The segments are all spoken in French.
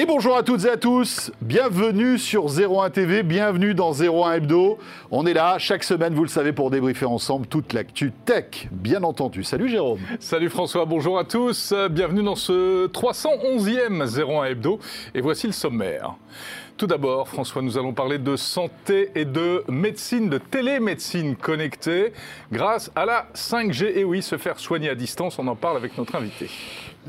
Et bonjour à toutes et à tous, bienvenue sur 01 TV, bienvenue dans 01 Hebdo. On est là chaque semaine, vous le savez, pour débriefer ensemble toute l'actu tech, bien entendu. Salut Jérôme. Salut François, bonjour à tous, bienvenue dans ce 311e 01 Hebdo. Et voici le sommaire. Tout d'abord, François, nous allons parler de santé et de médecine, de télémédecine connectée grâce à la 5G. Et oui, se faire soigner à distance, on en parle avec notre invité.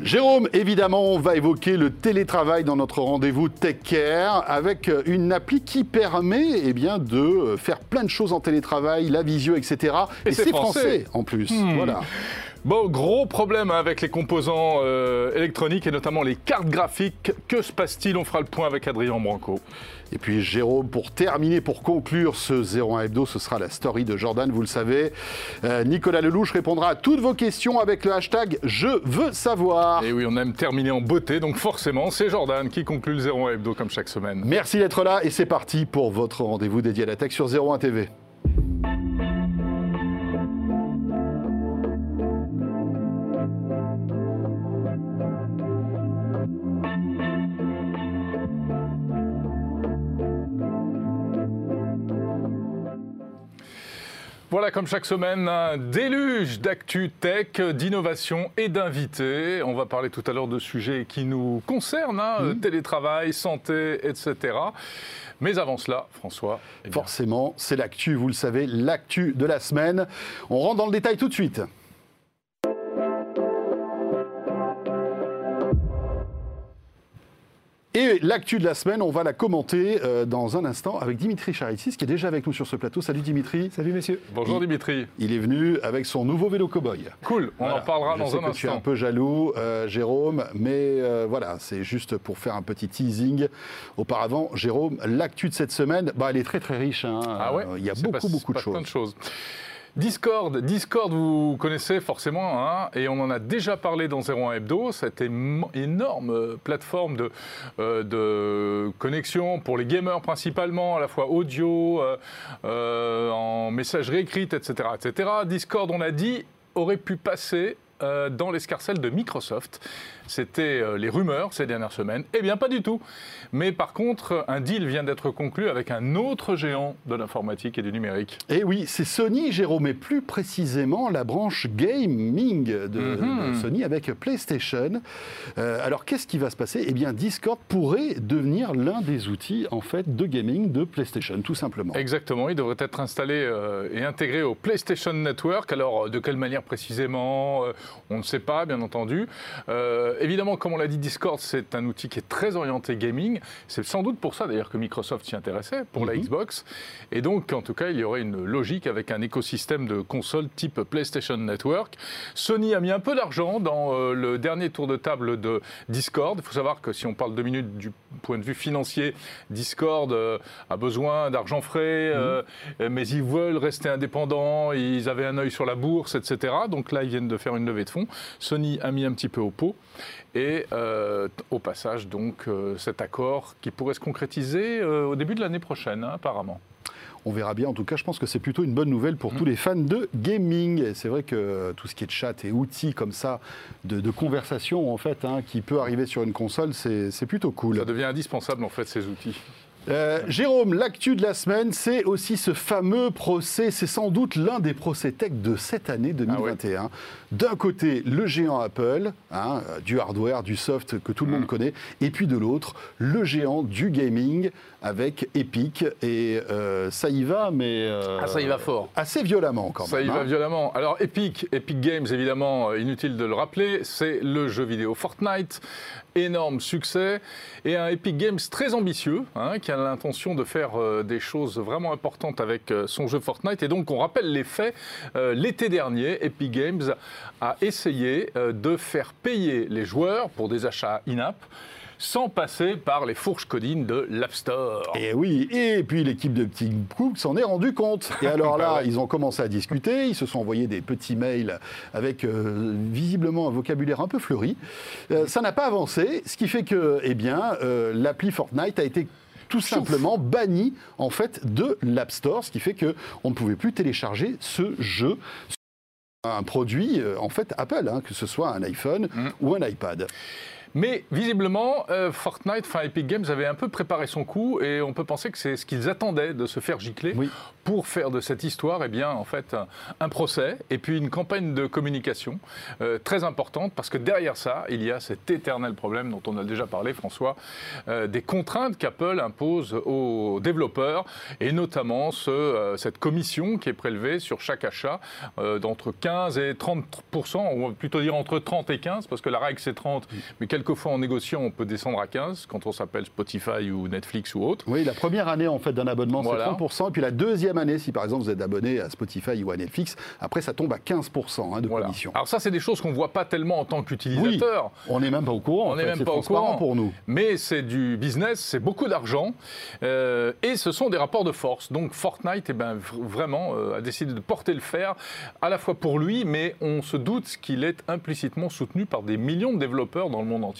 Jérôme, évidemment, on va évoquer le télétravail dans notre rendez-vous Tech Care avec une appli qui permet eh bien, de faire plein de choses en télétravail, la visio, etc. Et, c'est français. en plus. Hmm. Voilà. Bon, gros problème avec les composants euh, électroniques et notamment les cartes graphiques. Que se passe-t-il? On fera le point avec Adrien Branco. Et puis Jérôme, pour terminer, pour conclure ce 01 hebdo, ce sera la story de Jordan, vous le savez. Euh, Nicolas Lelouch répondra à toutes vos questions avec le hashtag Je veux savoir. Et oui, on aime terminer en beauté, donc forcément, c'est Jordan qui conclut le 01 hebdo comme chaque semaine. Merci d'être là et c'est parti pour votre rendez-vous dédié à la tech sur 01 TV. Voilà, comme chaque semaine, un déluge d'actu tech, d'innovation et d'invités. On va parler tout à l'heure de sujets qui nous concernent, hein, mmh. télétravail, santé, etc. Mais avant cela, François. Eh Forcément, c'est l'actu, vous le savez, l'actu de la semaine. On rentre dans le détail tout de suite. Et l'actu de la semaine, on va la commenter euh, dans un instant avec Dimitri Charitsis, qui est déjà avec nous sur ce plateau. Salut Dimitri. Salut messieurs. Bonjour Dimitri. Il est venu avec son nouveau vélo cowboy. Cool, on en parlera dans un que instant. Tu es un peu jaloux, euh, Jérôme, mais euh, voilà, c'est juste pour faire un petit teasing. Auparavant, Jérôme, l'actu de cette semaine, bah, elle est très très riche. Hein. Ah ouais Il y a beaucoup beaucoup de choses. Plein de choses. Discord, Discord, vous connaissez forcément, hein, et on en a déjà parlé dans 01 Hebdo, cette énorme plateforme de, euh, de, connexion pour les gamers principalement, à la fois audio, euh, euh, en messagerie écrite, etc., etc. Discord, on a dit, aurait pu passer dans l'escarcelle de Microsoft. C'était euh, les rumeurs ces dernières semaines. Eh bien, pas du tout. Mais par contre, un deal vient d'être conclu avec un autre géant de l'informatique et du numérique. Eh oui, c'est Sony, Jérôme, et plus précisément la branche gaming de, mhm. Sony avec PlayStation. Euh, alors, qu'est-ce qui va se passer? Eh bien, Discord pourrait devenir l'un des outils en fait de gaming de PlayStation, tout simplement. Exactement. Il devrait être installé euh, et intégré au PlayStation Network. Alors, de quelle manière précisément? On ne sait pas, bien entendu évidemment, comme on l'a dit, Discord, c'est un outil qui est très orienté gaming. C'est sans doute pour ça d'ailleurs que Microsoft s'y intéressait, pour la mhm. Xbox. Et donc, en tout cas, il y aurait une logique avec un écosystème de consoles type PlayStation Network. Sony a mis un peu d'argent dans euh, le dernier tour de table de Discord. Il faut savoir que si on parle deux minutes du point de vue financier, Discord euh, a besoin d'argent frais, euh, mhm. mais ils veulent rester indépendants. Ils avaient un œil sur la bourse, etc. Donc là, ils viennent de faire une levée de fonds. Sony a mis un petit peu au pot. Et euh, au passage, donc, euh, cet accord qui pourrait se concrétiser euh, au début de l'année prochaine, hein, apparemment. On verra bien. En tout cas, je pense que c'est plutôt une bonne nouvelle pour mmh. tous les fans de gaming. C'est vrai que tout ce qui est chat et outils comme ça de, conversation, en fait, hein, qui peut arriver sur une console, c'est plutôt cool. Ça devient indispensable, en fait, ces outils. Euh, Jérôme, l'actu de la semaine, c'est aussi ce fameux procès. C'est sans doute l'un des procès tech de cette année 2021. Ah D'un côté, le géant Apple, hein, du hardware, du soft que tout le monde mm. connaît, et puis de l'autre, le géant du gaming avec Epic. Et euh, ça y va, mais. Euh, ah, ça y va fort. Assez violemment, quand même. Ça y va hein. violemment. Alors, Epic, Epic Games, évidemment, inutile de le rappeler, c'est le jeu vidéo Fortnite énorme succès et un Epic Games très ambitieux hein, qui a l'intention de faire euh, des choses vraiment importantes avec euh, son jeu Fortnite. Et donc on rappelle les faits. Euh, l'été dernier, Epic Games a essayé de faire payer les joueurs pour des achats in-app sans passer par les fourches codines de l'App Store. Et oui, et puis l'équipe de Tim Cook s'en est rendu compte. Et alors là, bah ils ont commencé à discuter, ils se sont envoyés des petits mails avec euh, visiblement un vocabulaire un peu fleuri. Euh, ça n'a pas avancé, ce qui fait que, eh bien, euh, l'appli Fortnite a été tout simplement banni en fait de l'App Store, ce qui fait que on ne pouvait plus télécharger ce jeu un produit en fait Apple, hein, que ce soit un iPhone mmh. ou un iPad. Mais visiblement, euh, Fortnite, enfin Epic Games avait un peu préparé son coup et on peut penser que c'est ce qu'ils attendaient de se faire gicler pour faire de cette histoire, eh bien, en fait, un procès et puis une campagne de communication euh, très importante parce que derrière ça, il y a cet éternel problème dont on a déjà parlé, François, euh, des contraintes qu'Apple impose aux développeurs et notamment ce, cette commission qui est prélevée sur chaque achat d'entre 15 et 30% on va plutôt dire entre 30 et 15 parce que la règle c'est 30, mais quelquefois en négociant on peut descendre à 15 quand on s'appelle Spotify ou Netflix ou autre. Oui, la première année en fait d'un abonnement c'est 30%, et puis la deuxième année, si par exemple vous êtes abonné à Spotify ou à Netflix, après ça tombe à 15% hein, de commission. Alors ça c'est des choses qu'on voit pas tellement en tant qu'utilisateur. on n'est même pas au courant. On n'est même pas au courant pour nous. Mais c'est du business, c'est beaucoup d'argent euh, et ce sont des rapports de force. Donc Fortnite, eh ben, vraiment euh, a décidé de porter le fer à la fois pour lui, mais on se doute qu'il est implicitement soutenu par des millions de développeurs dans le monde entier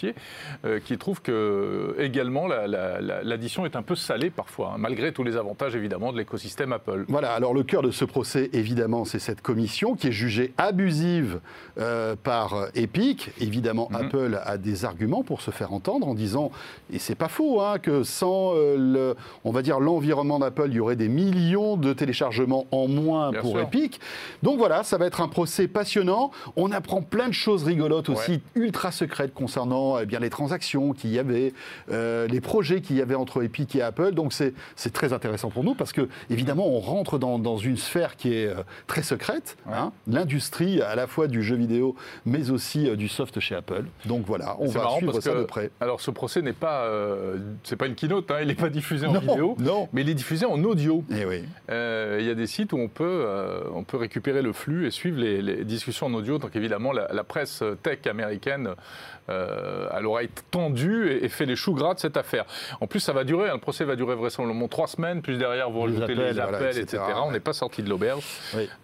euh, qui trouvent que également l'addition est un peu salée parfois, hein, malgré tous les avantages évidemment de l'écosystème Apple. Voilà, alors le cœur de ce procès évidemment c'est cette commission qui est jugée abusive euh, par Epic. Évidemment mhm. Apple a des arguments pour se faire entendre en disant, et c'est pas faux, hein, que sans euh, le, on va dire l'environnement d'Apple, il y aurait des millions de téléchargements en moins pour Epic. Donc voilà, ça va être un procès passionnant. On apprend plein de choses rigolotes aussi, ultra secrètes concernant eh bien, les transactions qu'il y avait, euh, les projets qu'il y avait entre Epic et Apple. Donc c'est très intéressant pour nous parce que, évidemment, on rentre dans, dans une sphère qui est euh, très secrète. Hein. L'industrie à la fois du jeu vidéo, mais aussi euh, du soft chez Apple. Donc voilà, on va suivre ça de près. Alors ce procès n'est pas, c'est pas une keynote, hein, il n'est pas diffusé en vidéo, non. mais il est diffusé en audio. Eh oui. Il y a des sites où on peut, on peut récupérer le flux et suivre les, les discussions en audio. Donc évidemment, la, presse tech américaine euh, à l'oreille tendue et, fait les choux gras de cette affaire. En plus, ça va durer, hein, le procès va durer vraisemblablement trois semaines, plus derrière vous rajoutez les appels, etc. On n'est pas sorti de l'auberge.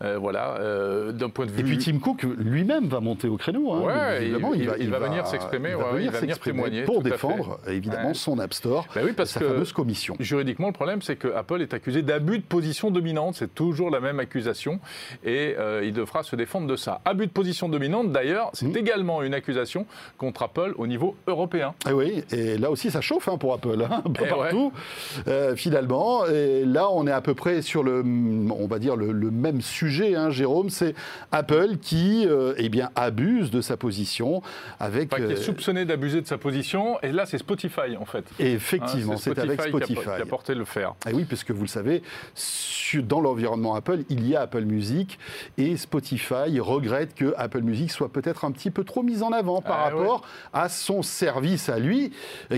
Euh, voilà, euh, d'un point de vue. Et puis Tim Cook lui-même va monter au créneau. Hein, évidemment, il, va, venir s'exprimer, il va venir, témoigner pour défendre évidemment son App Store, bah oui, parce sa que fameuse commission. Juridiquement, le problème, c'est que Apple est accusé d'abus de position dominante. C'est toujours la même accusation, et il devra se défendre de ça. Abus de position dominante, d'ailleurs, c'est mmh. également une accusation contre Apple au niveau européen. Et eh oui, et là aussi ça chauffe hein, pour Apple, hein, un peu eh partout, euh, finalement. Et là, on est à peu près sur le, on va dire le, même sujet, hein, Jérôme. C'est Apple qui, euh, eh bien, abuse de sa position avec. qui est euh, soupçonné d'abuser de sa position. Et là, c'est Spotify en fait. Et effectivement, c'est avec Spotify qui a, porté le fer. Et oui, puisque vous le savez, dans l'environnement Apple, il y a Apple Music et Spotify regrette que Apple Music soit peut-être un petit peu trop mise en avant par rapport à son service à lui,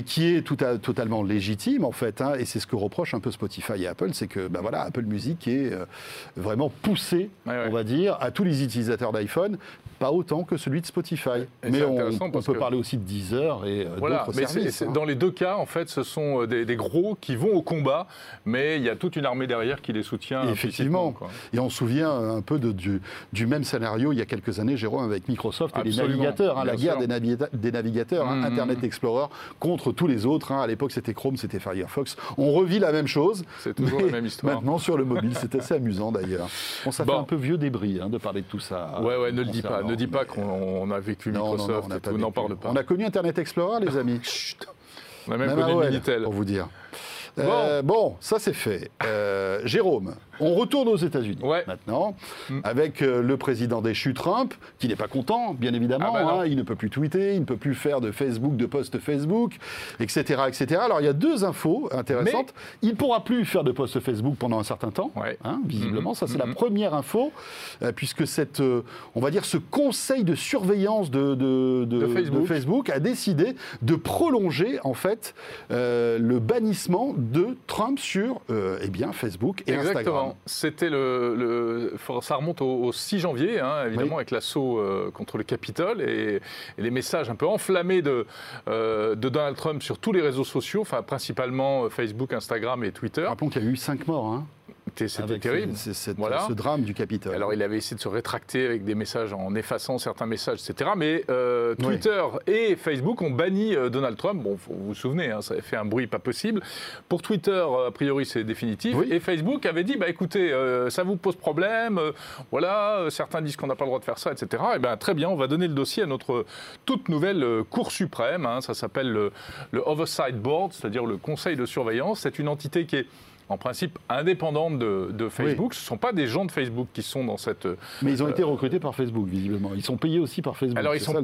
qui est tout à, totalement légitime en fait. Hein, et c'est ce que reproche un peu Spotify et Apple, c'est que ben voilà, Apple Music est euh, vraiment poussé, on va dire, à tous les utilisateurs d'iPhone, pas autant que celui de Spotify. mais on, peut parler aussi de Deezer et euh, voilà, d'autres services. Hein. Dans les deux cas, en fait, ce sont euh, des, gros qui vont au combat, mais il y a toute une armée derrière qui les soutient. effectivement. Et on se souvient un peu de, du, du, même scénario il y a quelques années, Jérôme, avec Microsoft et les navigateurs, hein, la guerre des, des, navigateurs, hein, mm-hmm. Internet Explorer contre tous les autres. à l'époque, c'était Chrome, c'était Firefox. On revit la même chose. C'est toujours la même histoire. Maintenant, sur le mobile, c'est assez amusant d'ailleurs. On ça fait un peu vieux débris de parler de tout ça. Ouais, ouais, ne le dis pas ne dis pas qu'on a vécu Microsoft, on n'en parle pas. On a connu Internet Explorer, les amis. Chut. On a même, même connu Minitel. Pour vous dire. Euh, bon. ça c'est fait. Euh, Jérôme, on retourne aux États-Unis maintenant, mm. avec euh, le président déchu Trump, qui n'est pas content, bien évidemment. Ah bah hein. il ne peut plus tweeter, il ne peut plus faire de Facebook, de post Facebook, etc., etc. Alors il y a deux infos intéressantes. Il ne pourra plus faire de post Facebook pendant un certain temps, hein, visiblement. Ça c'est la mm-hmm. première info, puisque cette, on va dire, ce conseil de surveillance de, de, Facebook. Facebook. a décidé de prolonger en fait le bannissement de Trump sur euh, eh bien, Facebook et Exactement. C'était le, ça remonte au, 6 janvier, hein, évidemment, avec l'assaut euh, contre le Capitole et, les messages un peu enflammés de, euh, de Donald Trump sur tous les réseaux sociaux, enfin principalement Facebook, Instagram et Twitter. Rappelons qu'il y a eu 5 morts. Hein. C'était terrible. Voilà. ce drame du Capitole. Alors, il avait essayé de se rétracter avec des messages en effaçant certains messages, etc. Mais euh, Oui. Twitter et Facebook ont banni euh, Donald Trump. Bon, vous vous souvenez, hein, ça avait fait un bruit pas possible. Pour Twitter, euh, a priori, c'est définitif. Oui. Et Facebook avait dit, bah écoutez, euh, ça vous pose problème. euh, voilà, certains disent qu'on n'a pas le droit de faire ça, etc. Et bien, très bien, on va donner le dossier à notre toute nouvelle Cour suprême. hein. ça s'appelle le, le Oversight Board, c'est-à-dire le Conseil de surveillance. C'est une entité qui est en principe indépendante de, de Facebook. Ce ne sont pas des gens de Facebook qui sont dans cette, Mais ils ont été recrutés par Facebook, visiblement. Ils sont payés aussi par Facebook. alors, ils sont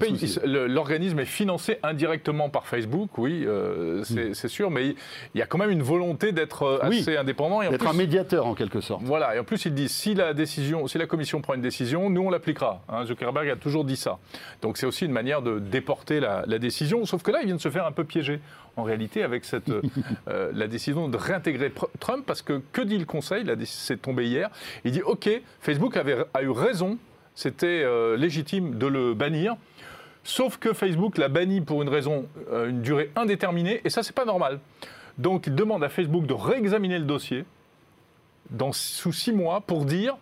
L'organisme est financé indirectement par Facebook, oui, euh, c'est c'est sûr, mais il y a quand même une volonté d'être euh, Oui. assez indépendant. D'être un médiateur, en quelque sorte. Voilà, et en plus ils disent si la décision, si la commission prend une décision, nous on l'appliquera. Hein, Zuckerberg a toujours dit ça. Donc c'est aussi une manière de déporter la, la décision. Sauf que là, il vient de se faire un peu piéger en réalité avec cette euh, euh, la décision de réintégrer Trump parce que que dit le Conseil? C'est tombé hier. Il dit ok, Facebook avait, a eu raison, c'était euh, légitime de le bannir. Sauf que Facebook l'a banni pour une raison, euh, une durée indéterminée, et ça, c'est pas normal. Donc, il demande à Facebook de réexaminer le dossier dans, sous six mois pour dire,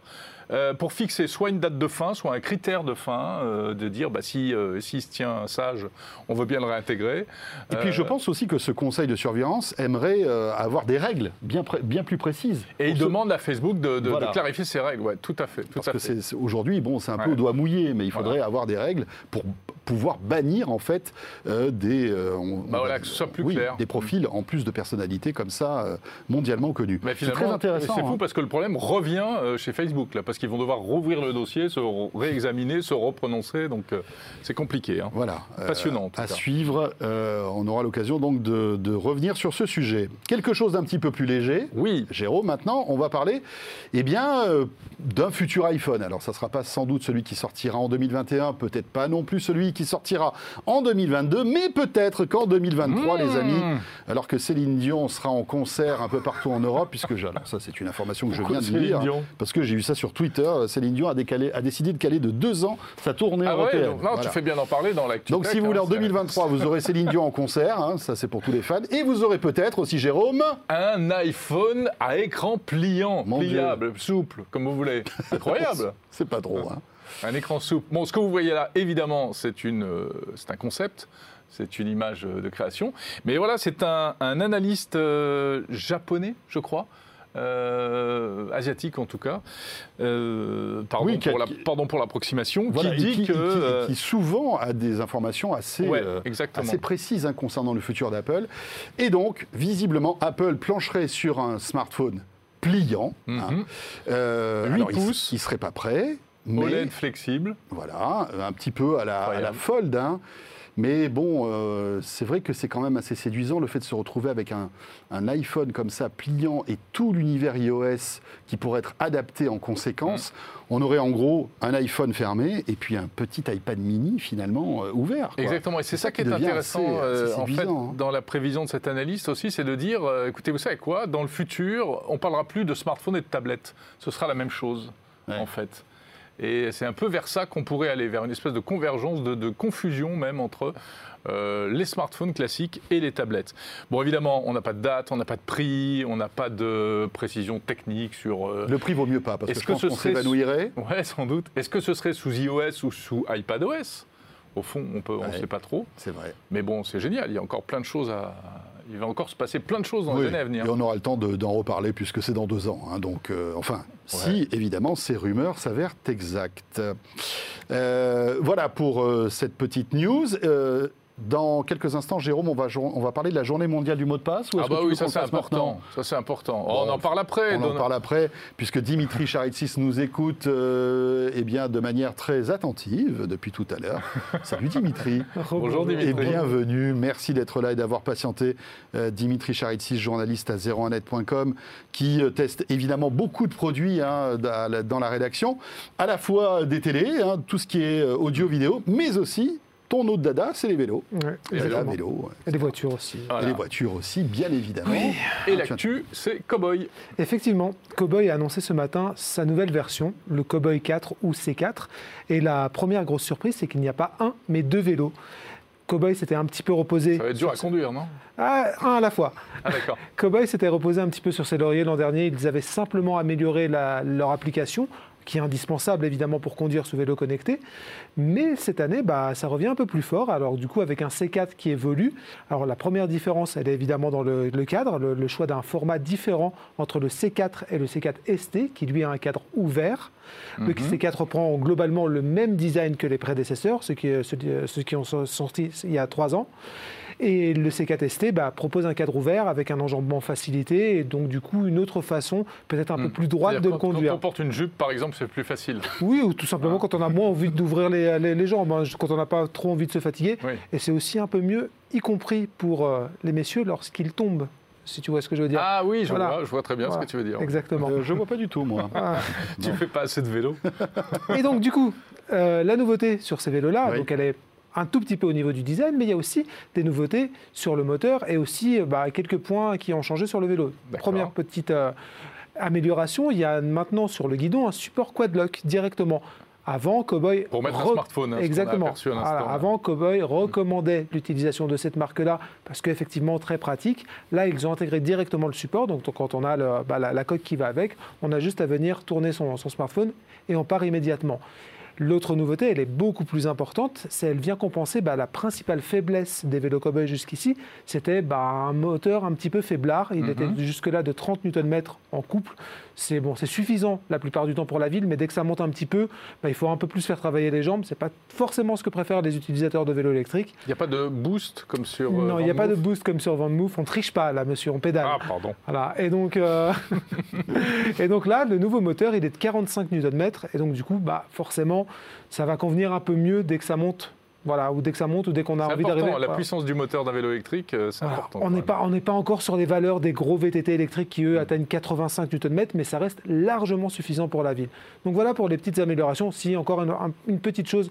euh, pour fixer soit une date de fin, soit un critère de fin, euh, de dire bah, si euh, s'il se tient sage, on veut bien le réintégrer. Et puis, je Euh, pense aussi que ce conseil de surveillance aimerait avoir des règles bien, bien plus précises. Et il demande à Facebook de, de- de Voilà. clarifier ses règles. Ouais, tout à fait. Tout Parce à que c'est- aujourd'hui, bon, c'est un peu au doigt mouillé, mais il faudrait Voilà. avoir des règles pour pouvoir bannir en fait des, on- Bah on voilà, va que ce dire, soit plus oui, clair. des profils en plus de personnalités comme ça mondialement connues. Mais C'est très intéressant. C'est fou hein. parce que le problème revient chez Facebook, là, parce qu'ils vont devoir rouvrir le dossier, se réexaminer, se reprononcer. Donc, euh, c'est compliqué. hein. Voilà. euh, Passionnant, tout à cas. suivre. euh, on aura l'occasion donc de, de revenir sur ce sujet. Quelque chose d'un petit peu plus léger. Oui, Jérôme, maintenant, on va parler eh bien, euh, d'un futur iPhone. Alors, ça ne sera pas sans doute celui qui sortira en 2021, peut-être pas non plus celui qui sortira en 2022, mais peut-être qu'en 2023, les Mmh. amis, alors que Céline Dion sera en concert un peu partout en Europe, puisque alors ça, c'est une information que je viens de lire, parce que j'ai eu ça sur Twitter. Céline Dion a, décalé, a décidé de caler de deux ans sa tournée Ah ouais, européenne. donc, non, Voilà. tu fais bien d'en parler dans l'actu. Donc, si vous voulez, hein, en c'est- 2023, vous aurez Céline Dion en concert, hein, ça c'est pour tous les fans, et vous aurez peut-être aussi Jérôme. Un iPhone à écran pliant, Mon pliable, souple, comme vous voulez. Incroyable. C'est pas trop, hein. un écran souple. Bon, ce que vous voyez là, évidemment, c'est euh, un concept. C'est une image euh, de création. Mais voilà, c'est un, un analyste euh, japonais, je crois, euh, asiatique en tout cas. Euh, pardon, Oui, qui a- pour la- qui- pardon pour l'approximation, Voilà, qui dit qui, que. qui- euh, qui souvent a des informations assez, Ouais, exactement. assez précises hein, concernant le futur d'Apple. Et donc, visiblement, Apple plancherait sur un smartphone pliant. hein. Euh, 8 alors, il- pouces. Il ne serait pas prêt. Mais OLED flexible. voilà, un petit peu à la, à la fold. hein. Mais bon, euh, c'est vrai que c'est quand même assez séduisant le fait de se retrouver avec un, un iPhone comme ça, pliant, et tout l'univers iOS qui pourrait être adapté en conséquence. On aurait en gros un iPhone fermé et puis un petit iPad mini finalement euh, ouvert. quoi. Exactement, et c'est ça qui est intéressant assez- euh, assez en fait séduisant, hein. dans la prévision de cet analyste aussi, c'est de dire, écoutez, vous savez quoi, dans le futur, on parlera plus de smartphone et de tablette. Ce sera la même chose, Ouais. en fait. Et c'est un peu vers ça qu'on pourrait aller, vers une espèce de convergence, de, de confusion même entre euh, les smartphones classiques et les tablettes. Bon, évidemment, on n'a pas de date, on n'a pas de prix, on n'a pas de précision technique sur... euh, Le prix vaut mieux pas parce que Est-ce je que pense ce qu'on serait- s'évanouirait. Ouais, sans doute. Est-ce que ce serait sous iOS ou sous iPadOS? Au fond, on ne Ouais. sait pas trop. C'est vrai. Mais bon, c'est génial. Il y a encore plein de choses à. Il va encore se passer plein de choses dans Oui, les années à venir. Et on aura le temps de- d'en reparler puisque c'est dans deux ans. hein. donc, euh, enfin, si évidemment ces rumeurs s'avèrent exactes. Euh, voilà pour euh, cette petite news. Dans quelques instants, Jérôme, on va, on va parler de la journée mondiale du mot de passe. ou Ah que bah tu oui, ça c'est important. Ça c'est important. Oh, Bon, on en parle après. On en parle après, puisque Dimitri Charitsis nous écoute euh, eh bien, de manière très attentive depuis tout à l'heure. Salut Dimitri. Bonjour Dimitri. Et bienvenue, merci d'être là et d'avoir patienté. Euh, Dimitri Charitsis, journaliste à 01net.com, qui euh, teste évidemment beaucoup de produits hein, dans la- rédaction, à la fois des télés, hein, tout ce qui est audio-vidéo, mais aussi ton autre dada, c'est les vélos. Ouais, Et la exactement. vélo, ouais. Et les voitures aussi. Voilà. et les voitures aussi, bien évidemment. Et Ah, tu l'actu, c'est Cowboy. Effectivement, Cowboy a annoncé ce matin sa nouvelle version, le Cowboy 4 ou C4. Et la première grosse surprise, c'est qu'il n'y a pas un, mais deux vélos. Cowboy s'était un petit peu reposé. Ça va être dur à conduire, non? Ah, un à la fois. Ah d'accord. Cowboy s'était reposé un petit peu sur ses lauriers l'an dernier. Ils avaient simplement amélioré la- leur application, qui est indispensable évidemment pour conduire ce vélo connecté. Mais cette année, bah, ça revient un peu plus fort. Alors du coup, avec un C4 qui évolue. Alors la première différence, elle est évidemment dans le, le cadre, le, le choix d'un format différent entre le C4 et le C4 ST, qui lui a un cadre ouvert. Le C4 reprend globalement le même design que les prédécesseurs, ceux qui, ceux, ceux qui ont sorti il y a trois ans. Et le C4 ST bah, propose un cadre ouvert avec un enjambement facilité et donc du coup une autre façon, peut-être un peu plus droite Hmm. De le quand- conduire. Quand on porte une jupe, par exemple, c'est plus facile. Oui, ou tout simplement quand on a moins envie d'ouvrir les, les- les jambes, hein, quand on n'a pas trop envie de se fatiguer. Oui. Et c'est aussi un peu mieux, y compris pour euh, les messieurs lorsqu'ils tombent, si tu vois ce que je veux dire. Ah oui, je, Voilà. vois, je vois très bien Voilà. ce que tu veux dire. Exactement. Euh, je vois pas du tout, moi. Ah. Tu fais pas assez de vélo. Et donc, du coup, euh, la nouveauté sur ces vélos-là, Oui. donc elle est un tout petit peu au niveau du design, mais il y a aussi des nouveautés sur le moteur et aussi euh, bah, quelques points qui ont changé sur le vélo. Première petite euh, amélioration, il y a maintenant sur le guidon un support quadlock directement. Avant, Cowboy. Pour mettre un smartphone, hein, Exactement. Voilà, avant, Cowboy recommandait l'utilisation de cette marque-là parce qu'effectivement, très pratique. Là, ils ont intégré directement le support. Donc, quand on a le- bah, la, la coque qui va avec, on a juste à venir tourner son, son smartphone et on part immédiatement. L'autre nouveauté, elle est beaucoup plus importante, c'est elle vient compenser bah, la principale faiblesse des vélos Cowboy jusqu'ici, c'était bah, un moteur un petit peu faiblard. Il Mhm. était jusque-là de 30 Nm en couple. C'est bon, c'est suffisant la plupart du temps pour la ville, mais dès que ça monte un petit peu, bah, il faut un peu plus faire travailler les jambes. C'est pas forcément ce que préfèrent les utilisateurs de vélos électriques. Il n'y a pas de boost comme sur. euh, non, il n'y a pas de Vanmoof boost comme sur Van Move. On triche pas là, monsieur, on pédale. Ah, pardon. Voilà. Et donc, euh, et donc là, le nouveau moteur, il est de 45 Nm. Et donc, du coup, bah, forcément, ça va convenir un peu mieux dès que ça monte. Voilà, ou dès que ça monte, ou dès qu'on a envie d'arriver. La Voilà. puissance du moteur d'un vélo électrique, euh, c'est Voilà. important. On n'est pas, on n'est pas encore sur les valeurs des gros VTT électriques qui, eux, atteignent 85 Nm, mais ça reste largement suffisant pour la ville. Donc voilà pour les petites améliorations. Si, encore une, un- une petite chose,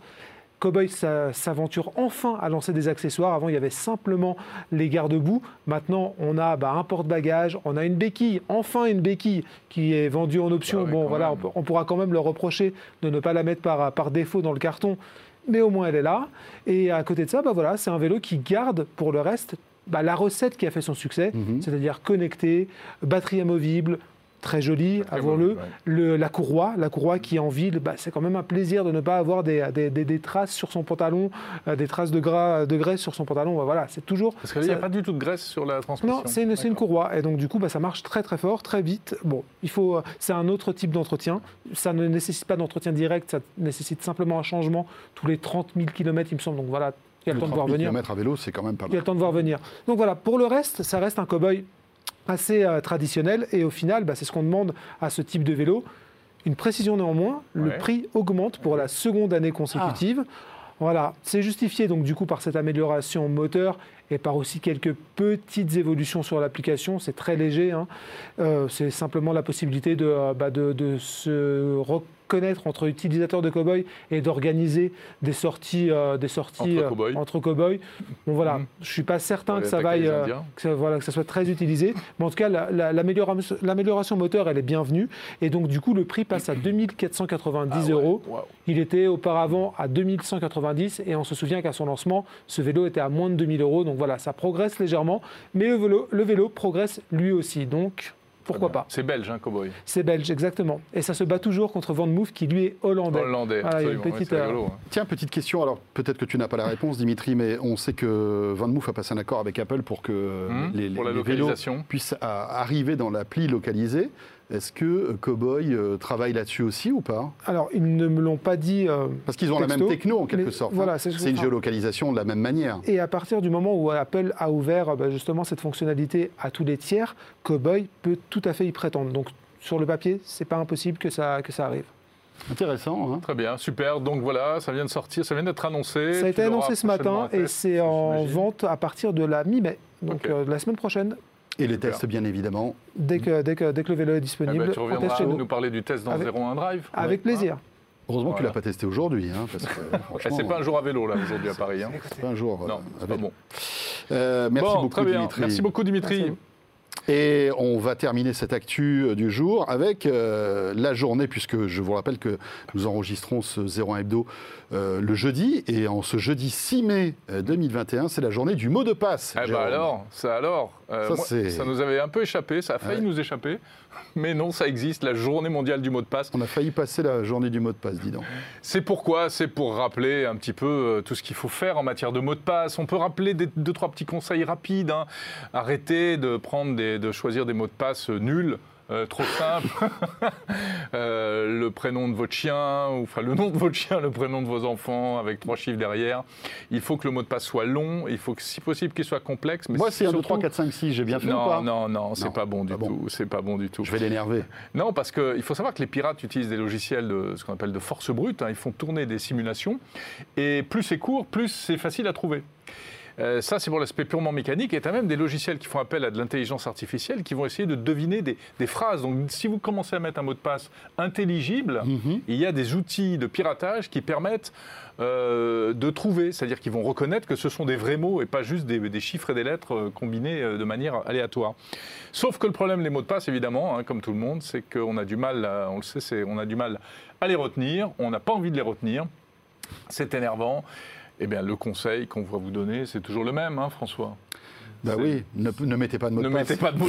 Cowboy s'a- s'aventure enfin à lancer des accessoires. Avant, il y avait simplement les garde-boue. Maintenant, on a bah, un porte-bagages, on a une béquille, enfin une béquille qui est vendue en option. Oui, bon, voilà, on, même. peut- on pourra quand même le reprocher de ne pas la mettre par, par défaut dans le carton, mais au moins elle est là. Et à côté de ça, bah voilà, c'est un vélo qui garde pour le reste bah, la recette qui a fait son succès, Mhm. c'est-à-dire connecté, batterie amovible, très joli, avouons-le. beau, ouais. Le- la courroie, la courroie qui est en ville, bah, c'est quand même un plaisir de ne pas avoir des, des- des- des traces sur son pantalon, euh, des traces de, gras, de graisse sur son pantalon. Bah, voilà, c'est toujours. Parce qu'il n'y a ça- pas du tout de graisse sur la transmission. non, c'est une, courroie. Et donc, du coup, bah, ça marche très, très fort, très vite. Bon, il faut, euh, c'est un autre type d'entretien. Ça ne nécessite pas d'entretien direct, ça nécessite simplement un changement tous les 30 000 km, il me semble. Donc, voilà, il y a le temps de voir venir. km à vélo, c'est quand même pas Il y a mal. le temps de voir venir. Donc voilà, pour le reste, ça reste un cow-boy assez euh, traditionnel. Et au final, bah, c'est ce qu'on demande à ce type de vélo. Une précision néanmoins, le prix augmente pour la seconde année consécutive. Voilà, c'est justifié donc du coup par cette amélioration moteur et par aussi quelques petites évolutions sur l'application. C'est très léger. hein. Euh, c'est simplement la possibilité de, euh, bah, de, de se reconnaître entre utilisateurs de Cowboy et d'organiser des sorties, euh, des sorties Entre cow-boys. entre cow-boys. Bon voilà, Mhm. je suis pas certain que ça attaquer vaille, les Indiens. que ça, voilà, que ça soit très utilisé. Mais en tout cas, la- la- l'amélioration moteur, elle est bienvenue. Et donc, du coup, le prix passe à 2490 Ah ouais, euros. Il était auparavant à 2190 et on se souvient qu'à son lancement, ce vélo était à moins de 2000 euros. Donc voilà, ça progresse légèrement. Mais le vélo, le vélo progresse lui aussi. Donc, pourquoi pas C'est belge, hein, Cowboy. C'est belge, exactement. Et ça se bat toujours contre Van Move qui, lui, est hollandais. Hollandais, Voilà, absolument. petite, euh, rigolo, hein. Tiens, petite question. Alors, peut-être que tu n'as pas la réponse, Dimitri, mais on sait que Van Moof a passé un accord avec Apple pour que Hum, les, pour la les vélos puissent à- arriver dans l'appli localisée. Est-ce que euh, Cowboy euh, travaille là-dessus aussi ou pas? Alors, ils ne me l'ont pas dit. euh, Parce qu'ils ont la même techno en quelque sorte. voilà, hein. c'est une géolocalisation de la même manière. Et à partir du moment où Apple a ouvert bah, justement cette fonctionnalité à tous les tiers, Cowboy peut tout à fait y prétendre. Donc sur le papier, c'est pas impossible que ça, que ça arrive. Intéressant. hein. Très bien, super. Donc voilà, ça vient de sortir, ça vient d'être annoncé. ça a été annoncé ce matin et c'est en vente à partir de la mi-mai, donc euh, la semaine prochaine, Et les tests, bien évidemment. dès que, dès que, dès que le vélo est Eh ben, disponible. tu on teste reviendras chez nous. nous parler du test dans Avec- 01 Drive. Avec plaisir. Heureusement que tu Voilà. l'as pas testé aujourd'hui. hein, parce que, Eh, franchement, c'est pas un jour à vélo là aujourd'hui à Paris. hein. c'est pas un jour. euh, Non, c'est pas bon. Euh, merci Bon, beaucoup, très bien. Dimitri. Merci beaucoup Dimitri. Merci. Et on va terminer cette actu euh, du jour avec euh, la journée, puisque je vous rappelle que nous enregistrons ce 01 Hebdo euh, le jeudi. Et en ce jeudi 6 mai euh, 2021, c'est la journée du mot de passe. Eh ben alors, ça alors, euh, Ça, moi, c'est- ça nous avait un peu échappé, ça a failli Ouais. nous échapper, mais non, ça existe, la journée mondiale du mot de passe. On a failli passer la journée du mot de passe, dis donc. C'est pourquoi C'est pour rappeler un petit peu euh, tout ce qu'il faut faire en matière de mots de passe. On peut rappeler des, deux, trois petits conseils rapides. hein. Arrêtez de, prendre des- de choisir des mots de passe nuls. Euh, trop simples. Euh, le prénom de votre chien, ou enfin le nom de votre chien, le prénom de vos enfants, avec trois chiffres derrière. Il faut que le mot de passe soit long, il faut que, si possible qu'il soit complexe. Mais Moi, c'est 1, 2, surtout- 3, 4, 5, 6. J'ai bien fait ou pas? Non, non, non, Non, c'est pas bon du bon. tout. C'est pas bon du tout. Je vais l'énerver. Non, parce qu'il faut savoir que les pirates utilisent des logiciels de ce qu'on appelle de force brute. hein. Ils font tourner des simulations. Et plus c'est court, plus c'est facile à trouver. Euh, ça, c'est pour l'aspect purement mécanique. Et tu as même des logiciels qui font appel à de l'intelligence artificielle qui vont essayer de deviner des, des phrases. Donc, si vous commencez à mettre un mot de passe intelligible, Mhm. il y a des outils de piratage qui permettent euh, de trouver. C'est-à-dire qu'ils vont reconnaître que ce sont des vrais mots et pas juste des, des chiffres et des lettres euh, combinés de manière aléatoire. Sauf que le problème des mots de passe, évidemment, hein, comme tout le monde, c'est qu'on a du mal, à- on le sait, on a du mal à les retenir. On n'a pas envie de les retenir. C'est énervant. Eh bien, le conseil qu'on va vous donner, c'est toujours le même, hein, François. Bah C'est- oui, ne, ne mettez pas de mot Ne de passe. mettez pas de mots.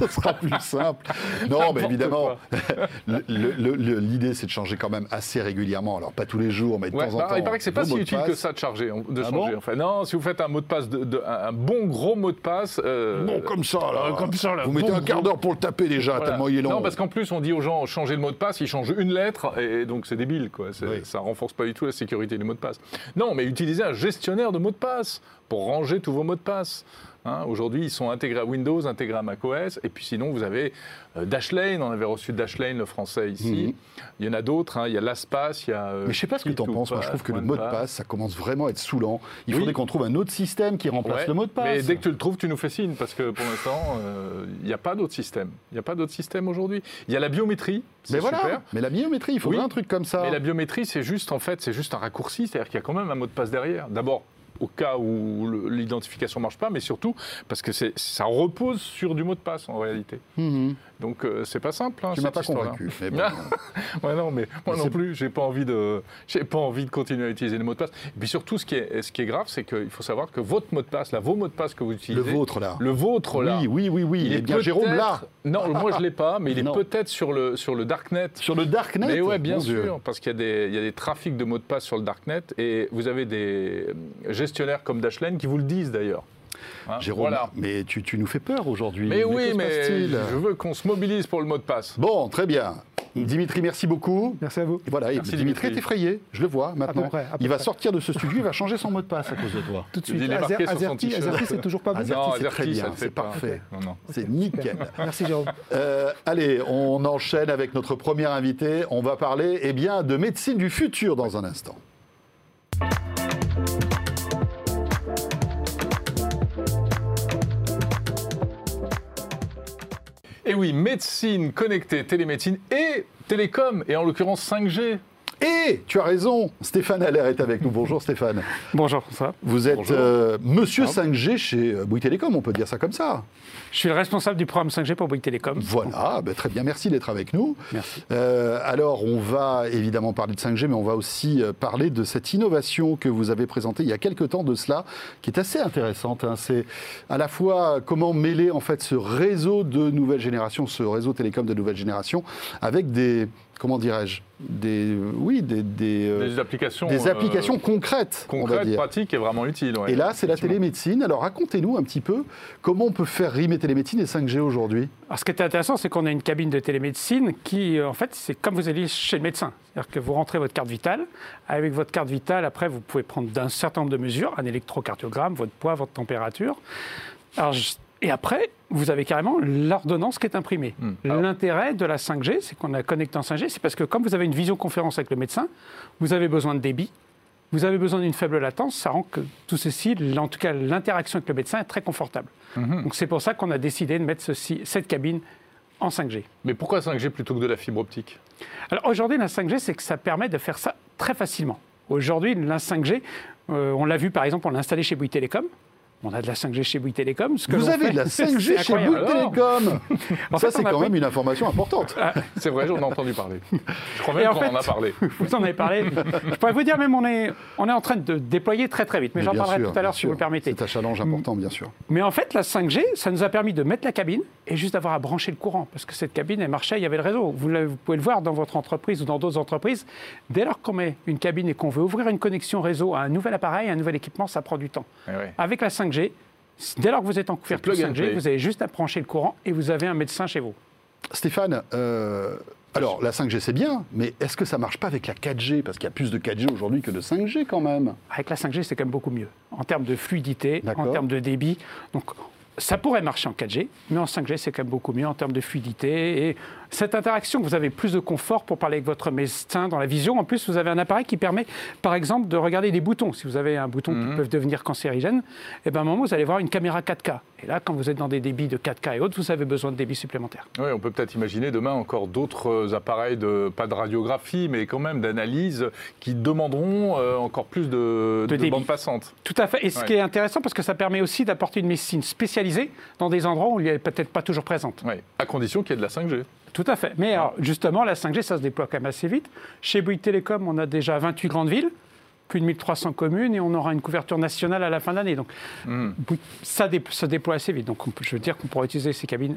Ce sera plus simple. Non, mais évidemment, l'idée, c'est de changer quand même assez régulièrement. Alors, pas tous les jours, mais de Ouais, temps en temps. il paraît que c'est pas si utile passe. que ça de charger, de Ah changer. bon? enfin, non, si vous faites un mot de passe, de, de- un, bon gros mot de passe. euh, Bon, comme ça, là. euh, comme ça, là, Vous mettez bon un quart d'heure pour le taper déjà, Voilà. tellement il est long. Non, parce qu'en plus, on dit aux gens changer le mot de passe, ils changent une lettre, et donc c'est débile, quoi. Oui. Ça renforce pas du tout la sécurité des mots de passe. Non, mais utilisez un gestionnaire de mots de passe pour ranger tous vos mots de passe. Hein, Aujourd'hui, ils sont intégrés à Windows, intégrés à macOS, et puis sinon, vous avez euh, Dashlane, on avait reçu Dashlane, le français, ici. Il y en a d'autres, hein, il y a LastPass, il y a... euh, Mhm. Mais je sais pas ce que tu en penses. Moi, je trouve que le mot de passe, ça commence vraiment à être saoulant. Il Oui. faudrait qu'on trouve un autre système qui remplace Ouais, le mot de passe. Mais dès que tu le trouves, tu nous fais signe, parce que pour l'instant, euh, il n'y a pas d'autre système. Il n'y a pas d'autre système aujourd'hui. Il y a la biométrie, Mais voilà. super. Mais la biométrie, il faudrait Oui. un truc comme ça. Mais la biométrie, c'est juste, en fait, c'est juste un raccourci, c'est-à-dire qu'il y a quand même un mot de passe derrière. D'abord, au cas où l'identification ne marche pas, mais surtout parce que ça repose sur du mot de passe en réalité. Mhm. Donc euh, c'est pas simple. Hein, Tu m'as pas convaincu. mais bon. Ouais, non, mais moi Mais non plus, j'ai pas envie de, j'ai pas envie de continuer à utiliser les mots de passe. Et puis surtout, ce qui est, ce qui est grave, c'est qu'il faut savoir que votre mot de passe, là, vos mots de passe que vous le utilisez, vôtre, là. le vôtre là, Oui, oui, oui, oui. Il, est bien Jérôme là. Non, moi je l'ai pas, mais il est peut-être sur le sur le darknet. Sur le Darknet Mais ouais, bien Mon sûr, Dieu. parce qu'il y, a des- il y a des trafics de mots de passe sur le darknet et vous avez des euh, gestionnaires comme Dashlane qui vous le disent d'ailleurs. Hein, Jérôme, voilà. mais tu, tu nous fais peur aujourd'hui. Mais, oui, mais je veux qu'on se mobilise pour le mot de passe. Bon, très bien. Dimitri, merci beaucoup. Merci à vous. Et voilà, Dimitri est Dimitri. effrayé, je le vois maintenant. peu près, à peu il va près. sortir de ce studio, il va changer son mot de passe à cause de toi. Tout de Il suite. est marqué Azer- sur son Azerty, c'est toujours pas bon. Azerty, c'est très bien, c'est parfait. C'est nickel. Merci Jérôme. Euh, allez, on enchaîne avec notre premier invité. On va parler eh bien, de médecine du futur dans un instant. Et oui, médecine connectée, télémédecine et télécom, et en l'occurrence 5G. Et tu as raison, Stéphane Allaire est avec nous. Bonjour Stéphane. Bonjour, ça. Vous êtes euh, monsieur 5G chez euh, Bouygues Télécom, on peut dire ça comme ça. Je suis le responsable du programme 5G pour Bouygues Télécom. Voilà, ben, très bien, merci d'être avec nous. Merci. Euh, alors, on va évidemment parler de 5G, mais on va aussi parler de cette innovation que vous avez présentée il y a quelques temps de cela, qui est assez intéressante. hein. C'est à la fois comment mêler en fait ce réseau de nouvelle génération, ce réseau télécom de nouvelle génération, avec des comment dirais-je, des oui, des des, euh, Des applications, des euh, applications concrètes, concrètes, pratiques et vraiment utiles. ouais. Et là, c'est la télémédecine. Alors, racontez-nous un petit peu comment on peut faire rimer télémédecine et 5G aujourd'hui. Alors, ce qui est intéressant, c'est qu'on a une cabine de télémédecine qui, euh, en fait, c'est comme vous allez chez le médecin. C'est-à-dire que vous rentrez votre carte vitale. Avec votre carte vitale, après, vous pouvez prendre d'un certain nombre de mesures, un électrocardiogramme, votre poids, votre température. Alors, je- et après, vous avez carrément l'ordonnance qui est imprimée. Hmm. Alors- L'intérêt de la 5G, c'est qu'on a connecté en 5G, c'est parce que comme vous avez une visioconférence avec le médecin, vous avez besoin de débit, vous avez besoin d'une faible latence, ça rend que tout ceci, en tout cas l'interaction avec le médecin est très confortable. Mhm. Donc c'est pour ça qu'on a décidé de mettre ceci- cette cabine en 5G. Mais pourquoi 5G plutôt que de la fibre optique? Alors aujourd'hui, la 5G, c'est que ça permet de faire ça très facilement. Aujourd'hui, la 5G, euh, on l'a vu par exemple, on l'a installé chez Bouygues Télécom. On a de la 5G chez Bouygues Télécom. Ce que Vous avez fait, de la c'est 5G chez. Bouygues Télécom En Ça, c'est quand pris- même une information importante. C'est vrai, j'en ai entendu parler. Je crois même en qu'on fait- en a parlé. Vous en avez parlé. Je pourrais vous dire, même on est, on est en train de déployer très très vite. Mais, j'en parlerai sûr, tout à l'heure si vous le permettez. C'est un challenge important, bien sûr. Mais en fait, la 5G, ça nous a permis de mettre la cabine et juste d'avoir à brancher le courant. Parce que cette cabine, elle marchait, il y avait le réseau. Vous, pouvez le voir dans votre entreprise ou dans d'autres entreprises. Dès lors qu'on met une cabine et qu'on veut ouvrir une connexion réseau à un nouvel appareil, à un nouvel équipement, ça prend du temps. Eh. Avec la 5G, dès lors que vous êtes en couverture plug and 5G, play. vous avez juste à brancher le courant et vous avez un médecin chez vous. Stéphane, euh, alors la 5G c'est bien, mais est-ce que ça marche pas avec la 4G Parce qu'il y a plus de 4G aujourd'hui que de 5G quand même. Avec la 5G, c'est quand même beaucoup mieux en termes de fluidité, en termes de débit. Donc, ça pourrait marcher en 4G, mais en 5G, c'est quand même beaucoup mieux en termes de fluidité. Et cette interaction, vous avez plus de confort pour parler avec votre médecin dans la vision. En plus, vous avez un appareil qui permet, par exemple, de regarder des boutons. Si vous avez un bouton qui peut devenir cancérigène, et ben, à un moment, vous allez voir une caméra 4K. Et là, quand vous êtes dans des débits de 4K et autres, vous avez besoin de débits supplémentaires. Oui, on peut peut-être imaginer demain encore d'autres appareils, de, pas de radiographie, mais quand même d'analyse, qui demanderont euh, encore plus de, De de bandes passantes. Tout à fait. Et ce Ouais. qui est intéressant, parce que ça permet aussi d'apporter une médecine spécialisée dans des endroits où elle n'est peut-être pas toujours présente. Oui, à condition qu'il y ait de la 5G. Tout à fait. Mais alors, justement, la 5G, ça se déploie quand même assez vite. Chez Bouygues Télécom, on a déjà 28 grandes villes, plus de 1300 communes, et on aura une couverture nationale à la fin d'année. Donc, Bouygues- ça dé- se déploie assez vite. Donc, je veux dire qu'on pourra utiliser ces cabines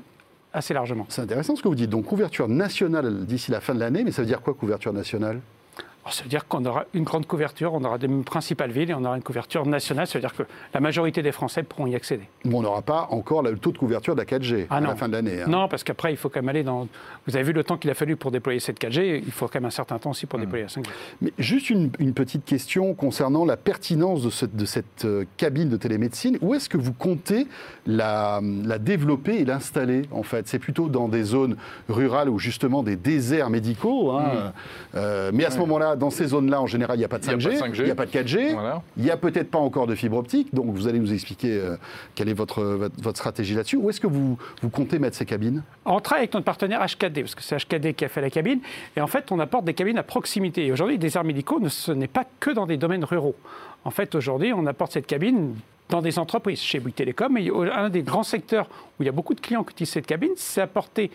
assez largement. C'est intéressant ce que vous dites. Donc couverture nationale d'ici la fin de l'année, mais ça veut dire quoi couverture nationale? Alors, ça veut dire qu'on aura une grande couverture, on aura des principales villes et on aura une couverture nationale. Ça veut dire que la majorité des Français pourront y accéder. Mais on n'aura pas encore le taux de couverture de la 4G Ah à la fin de l'année. hein. Non, parce qu'après, il faut quand même aller dans. Vous avez vu le temps qu'il a fallu pour déployer cette 4G, il faut quand même un certain temps aussi pour déployer la 5G. Mais juste une, une petite question concernant la pertinence de, ce- de cette euh, cabine de télémédecine. Où est-ce que vous comptez la, la développer et l'installer en fait? C'est plutôt dans des zones rurales ou justement des déserts médicaux. hein. Euh, mais à ce moment-là, dans ces zones-là, en général, il n'y a pas de Il y a 5G, pas de 5G. il n'y a pas de 4G, Voilà. il n'y a peut-être pas encore de fibre optique. Donc vous allez nous expliquer euh, quelle est votre, votre, votre stratégie là-dessus. Où est-ce que vous, vous comptez mettre ces cabines? On travaille avec notre partenaire HKD, parce que c'est HKD qui a fait la cabine. Et en fait, on apporte des cabines à proximité. Et aujourd'hui, les déserts médicaux, ce n'est pas que dans des domaines ruraux. En fait, aujourd'hui, on apporte cette cabine dans des entreprises, chez Bouygues Télécom. Et un des grands secteurs où il y a beaucoup de clients qui utilisent cette cabine, c'est apporter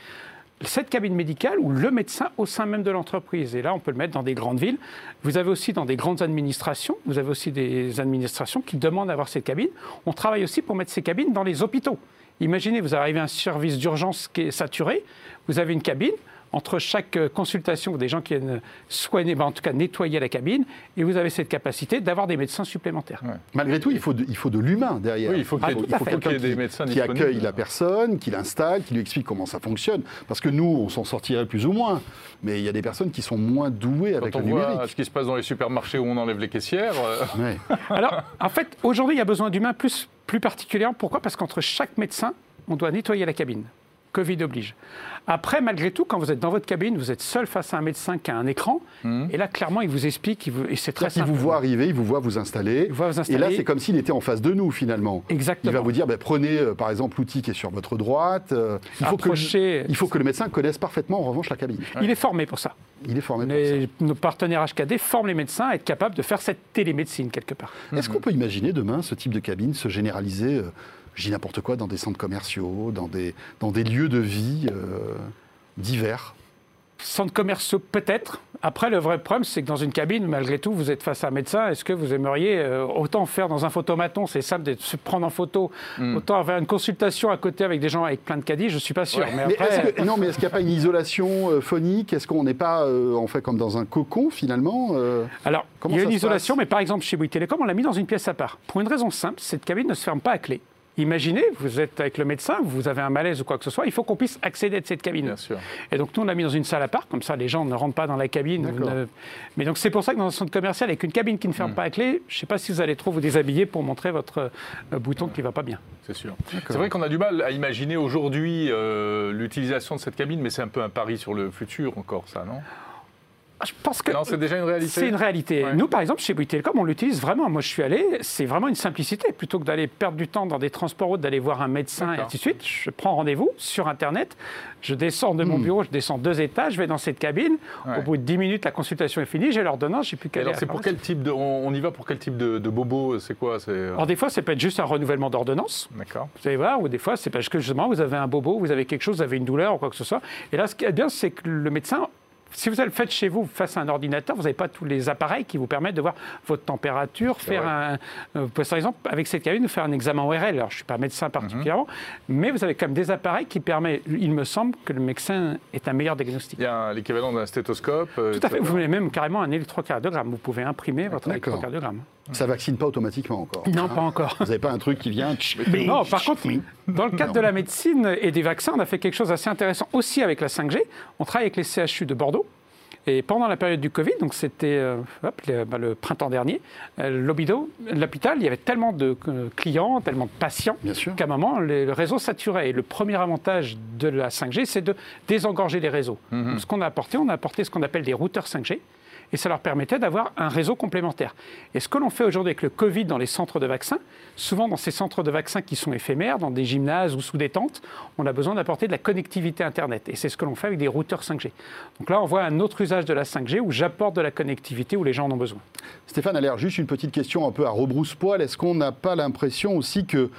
cette cabine médicale ou le médecin au sein même de l'entreprise. Et là, on peut le mettre dans des grandes villes. Vous avez aussi dans des grandes administrations, vous avez aussi des administrations qui demandent d'avoir cette cabine. On travaille aussi pour mettre ces cabines dans les hôpitaux. Imaginez, vous arrivez à un service d'urgence qui est saturé, vous avez une cabine. Entre chaque euh, consultation, des gens qui viennent soigner, ben, en tout cas nettoyer la cabine, et vous avez cette capacité d'avoir des médecins supplémentaires. Malgré tout, il faut de, il faut de l'humain derrière. Oui, il faut qu'il y ait- faut- il faut quelqu'un des qui- médecins qui accueille la personne, qui l'installe, qui lui explique comment ça fonctionne. Parce que nous, on s'en sortirait plus ou moins. Mais il y a des personnes qui sont moins douées avec Quand le on voit numérique. ce qui se passe dans les supermarchés où on enlève les caissières, euh, Ouais. Alors, en fait, aujourd'hui, il y a besoin d'humains plus, plus particulièrement. Pourquoi? Parce qu'entre chaque médecin, on doit nettoyer la cabine. Covid oblige. Après, malgré tout, quand vous êtes dans votre cabine, vous êtes seul face à un médecin qui a un écran. Et là, clairement, il vous explique, il vous- et c'est très Il simple. vous voit arriver, il vous voit vous installer. Il voit vous Et installer. là, c'est comme s'il était en face de nous, finalement. Exactement. Il va vous dire, ben, prenez euh, par exemple l'outil qui est sur votre droite. euh, il, faut que, Approchez. il faut que le médecin connaisse parfaitement, en revanche, la cabine. Il est formé pour ça. Il est formé pour ça. Nos partenaires HKD forment les médecins à être capables de faire cette télémédecine quelque part. Est-ce qu'on peut imaginer demain ce type de cabine se généraliser, euh, je dis n'importe quoi, dans des centres commerciaux, dans des, dans des lieux de vie euh, divers Centres commerciaux, peut-être. Après, le vrai problème, c'est que dans une cabine, malgré tout, vous êtes face à un médecin. Est-ce que vous aimeriez euh, autant faire dans un photomaton C'est simple de se prendre en photo. Autant faire une consultation à côté avec des gens avec plein de caddies, je ne suis pas sûr. Mais Mais après, est-ce que- non, mais est-ce qu'il n'y a pas une isolation euh, phonique? Est-ce qu'on n'est pas euh, en fait comme dans un cocon finalement euh? Alors, il y a une isolation, mais par exemple, chez Bouygues Télécom, on l'a mis dans une pièce à part. Pour une raison simple, cette cabine ne se ferme pas à clé. Imaginez, vous êtes avec le médecin, vous avez un malaise ou quoi que ce soit, il faut qu'on puisse accéder à cette cabine. bien sûr. Et donc nous, on l'a mis dans une salle à part, comme ça les gens ne rentrent pas dans la cabine. Ne- Mais donc c'est pour ça que dans un centre commercial, avec une cabine qui ne ferme pas à clé, je ne sais pas si vous allez trop vous déshabiller pour montrer votre euh, bouton qui ne va pas bien. C'est sûr. C'est vrai qu'on a du mal à imaginer aujourd'hui euh, l'utilisation de cette cabine, mais c'est un peu un pari sur le futur encore, ça, non? Je pense que Non, c'est déjà une réalité. c'est une réalité. Ouais. Nous, par exemple, chez Bouygues Télécom, on l'utilise vraiment. Moi, je suis allé, c'est vraiment une simplicité. Plutôt que d'aller perdre du temps dans des transports routes, d'aller voir un médecin et ainsi de suite, je prends rendez-vous sur Internet. Je descends de Hmm. mon bureau, je descends deux étages, je vais dans cette cabine. Ouais. Au bout de 10 minutes, la consultation est finie, j'ai l'ordonnance, j'ai plus qu'à aller alors, c'est pour quel type de. On, y va pour quel type de, de bobo C'est quoi euh, Alors, des fois, ça peut être juste un renouvellement d'ordonnance. D'accord. Vous allez voir, ou des fois, c'est parce que justement, vous avez un bobo, vous avez quelque chose, vous avez une douleur ou quoi que ce soit. Et là, ce qui est bien, c'est que le médecin, si vous le faites chez vous face à un ordinateur, vous n'avez pas tous les appareils qui vous permettent de voir votre température, faire un. euh, Vous pouvez, par exemple, avec cette cabine, faire un examen ORL. Alors, je ne suis pas médecin particulièrement, mais vous avez quand même des appareils qui permettent, il me semble, que le médecin est un meilleur diagnostic. Il y a l'équivalent d'un stéthoscope. euh, Tout à fait. Vous avez même carrément un électrocardiogramme. Vous pouvez imprimer votre électrocardiogramme. Ça vaccine pas automatiquement encore. Non, pas encore. Vous n'avez pas un truc qui vient. Non, par contre, dans le cadre de la médecine et des vaccins, on a fait quelque chose d'assez intéressant aussi avec la 5G. On travaille avec les CHU de Bordeaux. Et pendant la période du Covid, donc c'était euh, le, bah, le printemps dernier, euh, l'hôpital, il y avait tellement de euh, clients, tellement de patients, qu'à un moment, le, le réseau saturait. Et le premier avantage de la 5G, c'est de désengorger les réseaux. Donc, ce qu'on a apporté, on a apporté ce qu'on appelle des routeurs 5G. Et ça leur permettait d'avoir un réseau complémentaire. Et ce que l'on fait aujourd'hui avec le Covid dans les centres de vaccins, souvent dans ces centres de vaccins qui sont éphémères, dans des gymnases ou sous des tentes, on a besoin d'apporter de la connectivité Internet. Et c'est ce que l'on fait avec des routeurs 5G. Donc là, on voit un autre usage de la 5G où j'apporte de la connectivité où les gens en ont besoin. Stéphane Allaire, juste une petite question un peu à rebrousse-poil. Est-ce qu'on n'a pas l'impression aussi que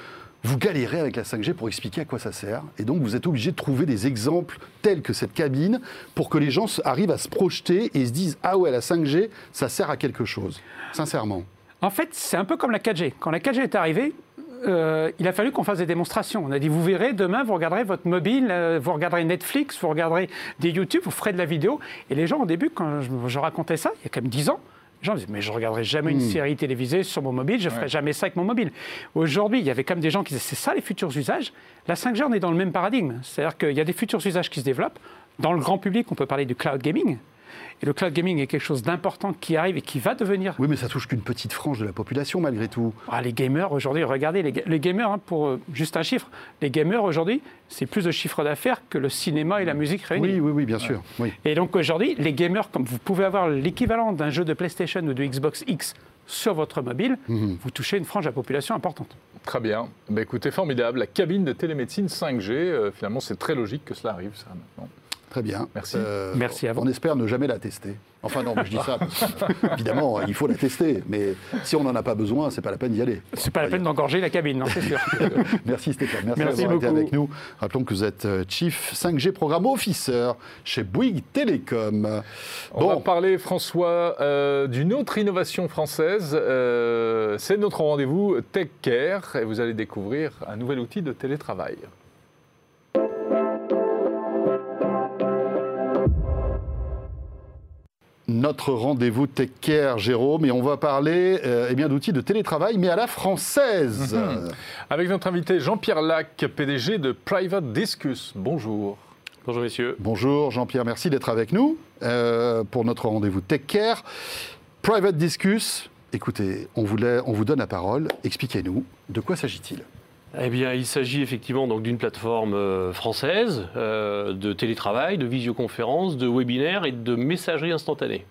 vous galérez avec la 5G pour expliquer à quoi ça sert Et donc, vous êtes obligé de trouver des exemples tels que cette cabine pour que les gens arrivent à se projeter et se disent Ah ouais, la 5G, ça sert à quelque chose. Sincèrement. En fait, c'est un peu comme la 4G. Quand la 4G est arrivée, euh, il a fallu qu'on fasse des démonstrations. On a dit, vous verrez, demain, vous regarderez votre mobile, euh, vous regarderez Netflix, vous regarderez des YouTube, vous ferez de la vidéo. Et les gens, au début, quand je, je racontais ça, il y a quand même 10 ans, les gens me disaient, mais je ne regarderai jamais une série télévisée sur mon mobile, je ne ferai jamais ça avec mon mobile. Aujourd'hui, il y avait quand même des gens qui disaient, c'est ça les futurs usages? La 5G, on est dans le même paradigme. C'est-à-dire qu'il y a des futurs usages qui se développent. Dans le grand public, on peut parler du cloud gaming. Et le cloud gaming est quelque chose d'important qui arrive et qui va devenir Oui, mais ça touche qu'une petite frange de la population malgré tout. ah, les gamers aujourd'hui, regardez, les, ga- les gamers, hein, pour euh, juste un chiffre, les gamers aujourd'hui, c'est plus de chiffre d'affaires que le cinéma et la musique réunis. Oui, oui, oui, bien sûr. Oui. Et donc aujourd'hui, les gamers, comme vous pouvez avoir l'équivalent d'un jeu de PlayStation ou de Xbox X sur votre mobile, vous touchez une frange de la population importante. Très bien. Bah, écoutez, formidable. La cabine de télémédecine 5G, euh, finalement, c'est très logique que cela arrive, ça, maintenant. Très bien. Merci. Merci à vous. On espère ne jamais la tester. Enfin non, mais je dis ça. parce que, évidemment, il faut la tester. Mais si on n'en a pas besoin, c'est pas la peine d'y aller. C'est pas la peine d'engorger la cabine, non, c'est sûr. Merci Stéphane, merci, Merci d'avoir été avec nous. Rappelons que vous êtes euh, Chief 5G Programme Officer chez Bouygues Télécom. On va parler, François, euh, d'une autre innovation française. Euh, c'est notre rendez-vous Tech Care et vous allez découvrir un nouvel outil de télétravail. Notre rendez-vous Tech Care, Jérôme, et on va parler euh, eh bien d'outils de télétravail, mais à la française. Mhm. Avec notre invité Jean-Pierre Lac, PDG de Private Discus. Bonjour. Bonjour messieurs. Bonjour Jean-Pierre, merci d'être avec nous euh, pour notre rendez-vous Tech Care. Private Discus, écoutez, on vous, la- on vous donne la parole. Expliquez-nous, de quoi s'agit-il? Eh bien, il s'agit effectivement donc d'une plateforme euh, française euh, de télétravail, de visioconférence, de webinaire et de messagerie instantanée.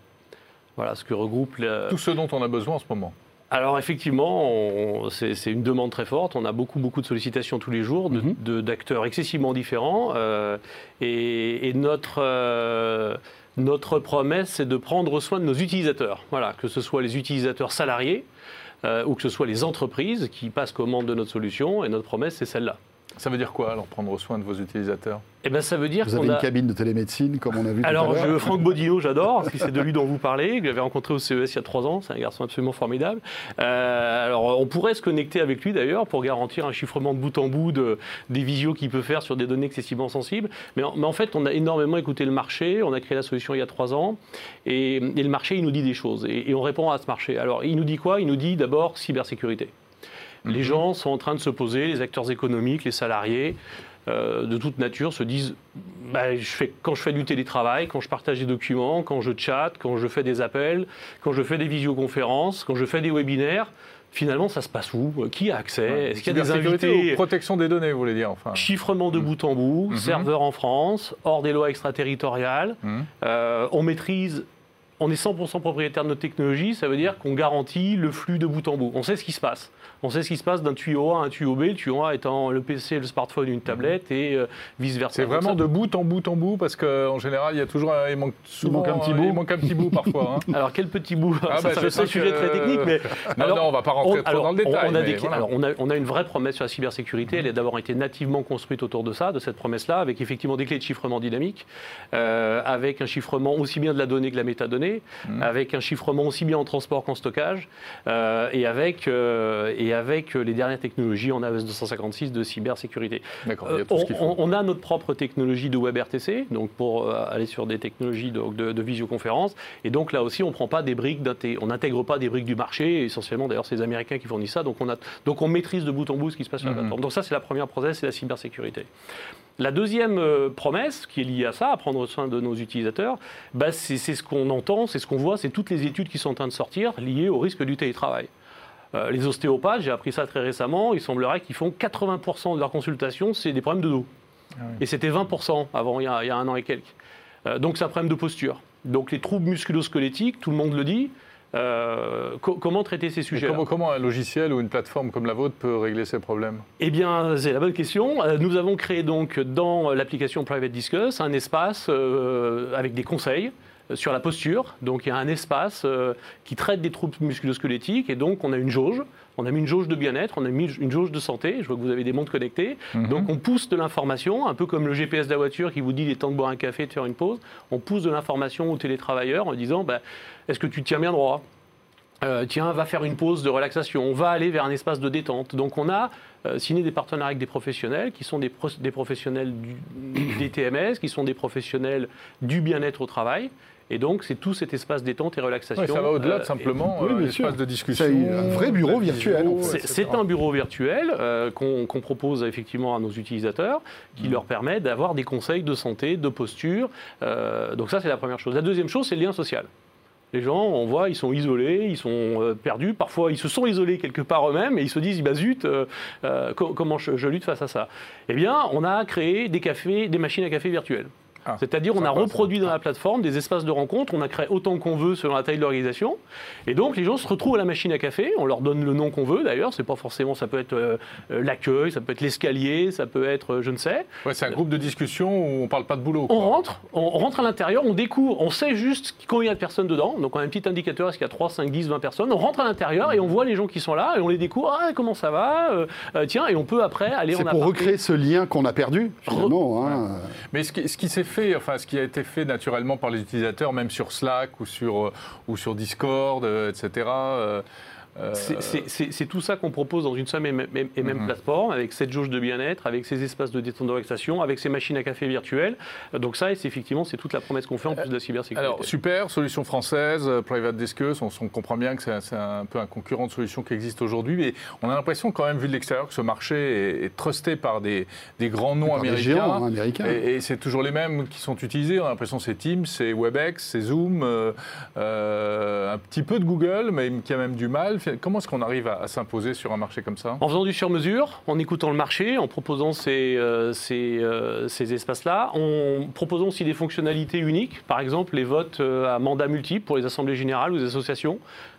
Voilà ce que regroupe la... Tout ce dont on a besoin en ce moment. Alors effectivement, c'est une demande très forte. On a beaucoup beaucoup de sollicitations tous les jours de- Mhm. de- d'acteurs excessivement différents. euh, et, et notre euh, notre promesse, c'est de prendre soin de nos utilisateurs. Voilà, que ce soit les utilisateurs salariés euh, ou que ce soit les entreprises qui passent commande de notre solution. Et notre promesse, c'est celle-là. Ça veut dire quoi alors prendre soin de vos utilisateurs? Eh ben, ça veut dire Vous avez une a. cabine de télémédecine, comme on a vu Alors, tout à l'heure je, Franck Bodino, j'adore, parce que c'est de lui dont vous parlez, que j'avais rencontré au CES il y a trois ans. C'est un garçon absolument formidable. Euh, alors, on pourrait se connecter avec lui d'ailleurs pour garantir un chiffrement de bout en bout de, des visios qu'il peut faire sur des données excessivement sensibles. Mais en, mais en fait, on a énormément écouté le marché. On a créé la solution il y a trois ans. Et, et le marché, il nous dit des choses. Et, et on répond à ce marché. Alors, il nous dit quoi? Il nous dit d'abord cybersécurité. Les gens sont en train de se poser, les acteurs économiques, les salariés, euh, de toute nature, se disent bah, je fais, quand je fais du télétravail, quand je partage des documents, quand je chatte, quand je fais des appels, quand je fais des visioconférences, quand je fais des webinaires, finalement, ça se passe où? Qui a accès? Est-ce qu'il y a des invités protection des données, vous voulez dire enfin? Chiffrement de bout en bout, Mhm. serveur en France, hors des lois extraterritoriales. Mhm. Euh, on maîtrise on est 100% propriétaire de notre technologie, ça veut dire qu'on garantit le flux de bout en bout. On sait ce qui se passe. On sait ce qui se passe d'un tuyau A à un tuyau B, le tuyau A étant le PC, le smartphone, une tablette et euh, vice-versa. C'est vraiment de bout en bout en bout parce qu'en général, il y a toujours un, il manque souvent manque un petit bout. Il manque un petit bout parfois. hein. Alors quel petit bout? Ah, Ça, bah, être un sujet que- très technique, mais Non, alors, non, on va pas rentrer trop alors, dans le détail. On a, mais des- voilà. alors, on a- on a une vraie promesse sur la cybersécurité. Elle a d'abord été nativement construite autour de ça, de cette promesse-là, avec effectivement des clés de chiffrement dynamique, euh, avec un chiffrement aussi bien de la donnée que de la métadonnée, Mhm. avec un chiffrement aussi bien en transport qu'en stockage, euh, et, avec, euh, et avec les dernières technologies en AES 256 de cybersécurité. D'accord, il y Euh, a tout on, ce qu'il faut. on- a notre propre technologie de WebRTC, donc pour euh, aller sur des technologies de, de- de visioconférence. Et donc là aussi, on prend pas des briques, on n'intègre pas des briques du marché. Essentiellement, d'ailleurs, c'est les Américains qui fournissent ça. Donc on, a, donc on maîtrise de bout en bout ce qui se passe sur la Mhm. plateforme. Donc ça, c'est la première process, c'est la cybersécurité. La deuxième euh, promesse qui est liée à ça, à prendre soin de nos utilisateurs, bah, c'est ce qu'on entend, c'est ce qu'on voit, c'est toutes les études qui sont en train de sortir liées au risque du télétravail. Euh, les ostéopathes, j'ai appris ça très récemment, il semblerait qu'ils font 80% de leurs consultations, c'est des problèmes de dos. Et c'était 20% avant, il y, a, il y a un an et quelques. Euh, donc c'est un problème de posture. Donc les troubles musculo-squelettiques, tout le monde le dit. Euh, co- comment traiter ces Et sujets comment, comment un logiciel ou une plateforme comme la vôtre peut régler ces problèmes? Eh bien, c'est la bonne question. Nous avons créé donc dans l'application Private Discuss un espace avec des conseils sur la posture. Donc il y a un espace euh, qui traite des troubles musculo-squelettiques et donc on a une jauge. On a mis une jauge de bien-être, on a mis une jauge de santé. Je vois que vous avez des montres connectées. Donc on pousse de l'information, un peu comme le GPS de la voiture qui vous dit il est temps de boire un café, de faire une pause. On pousse de l'information aux télétravailleurs en disant bah, est-ce que tu tiens bien droit? Euh, tiens, va faire une pause de relaxation, on va aller vers un espace de détente. Donc on a euh, signé des partenariats avec des professionnels qui sont des, pro- des professionnels du, des TMS, qui sont des professionnels du bien-être au travail. Et donc c'est tout cet espace détente et relaxation. Ouais, Ça va au-delà Euh, de simplement oui, euh, bien l'espace de discussion. C'est un vrai bureau virtuel, c'est-. C'est un bureau virtuel euh, qu'on propose effectivement à nos utilisateurs, qui leur permet d'avoir des conseils de santé, de posture. Euh, donc ça, c'est la première chose. La deuxième chose, c'est le lien social. Les gens, on voit, ils sont isolés, ils sont euh, perdus. Parfois, ils se sont isolés quelque part eux-mêmes et ils se disent, bah zut, euh, euh, co- comment je, je lutte face à ça? Eh bien, on a créé des cafés, des machines à café virtuelles. Ah, C'est-à-dire, on a sympa, reproduit dans la plateforme des espaces de rencontre, on a créé autant qu'on veut selon la taille de l'organisation. Et donc, les gens se retrouvent à la machine à café, on leur donne le nom qu'on veut d'ailleurs, c'est pas forcément, ça peut être euh, euh, l'accueil, ça peut être l'escalier, ça peut être euh, je ne sais. Ouais, c'est un groupe de discussion où on parle pas de boulot. On rentre, on rentre à l'intérieur, on découvre, on sait juste combien il y a de personnes dedans, donc on a un petit indicateur, est-ce qu'il y a 3, 5, 10, 20 personnes, on rentre à l'intérieur et on voit les gens qui sont là et on les découvre, ah comment ça va, Euh, tiens, et on peut après aller en C'est pour aparté. recréer ce lien qu'on a perdu, finalement. hein. Mais ce qui, ce qui s'est fait, enfin, ce qui a été fait naturellement par les utilisateurs, même sur Slack ou sur, euh, Discord, euh, etc. euh, C'est- tout ça qu'on propose dans une seule et même, et même Mhm. plateforme, avec cette jauge de bien-être, avec ces espaces de détente de relaxation, avec ces machines à café virtuelles. Euh, Donc ça, c'est effectivement, c'est toute la promesse qu'on fait en plus de la cybersécurité. Alors, super, solution française, euh, Private Discus, on, on comprend bien que c'est un- peu un concurrent de solution qui existe aujourd'hui, mais on a l'impression quand même, vu de l'extérieur, que ce marché est, est trusté par des, des grands noms Par américains. géants, hein, américains. Et, et c'est toujours les mêmes qui sont utilisés. On a l'impression que c'est Teams, c'est WebEx, c'est Zoom, euh, euh, un petit peu de Google, mais qui a même du mal. Comment est-ce qu'on arrive à, s'imposer sur un marché comme ça En faisant du sur-mesure, en écoutant le marché, en proposant ces, euh, euh, ces espaces-là, en proposant aussi des fonctionnalités uniques, par exemple les votes euh, à mandat multiple pour les assemblées générales ou les associations.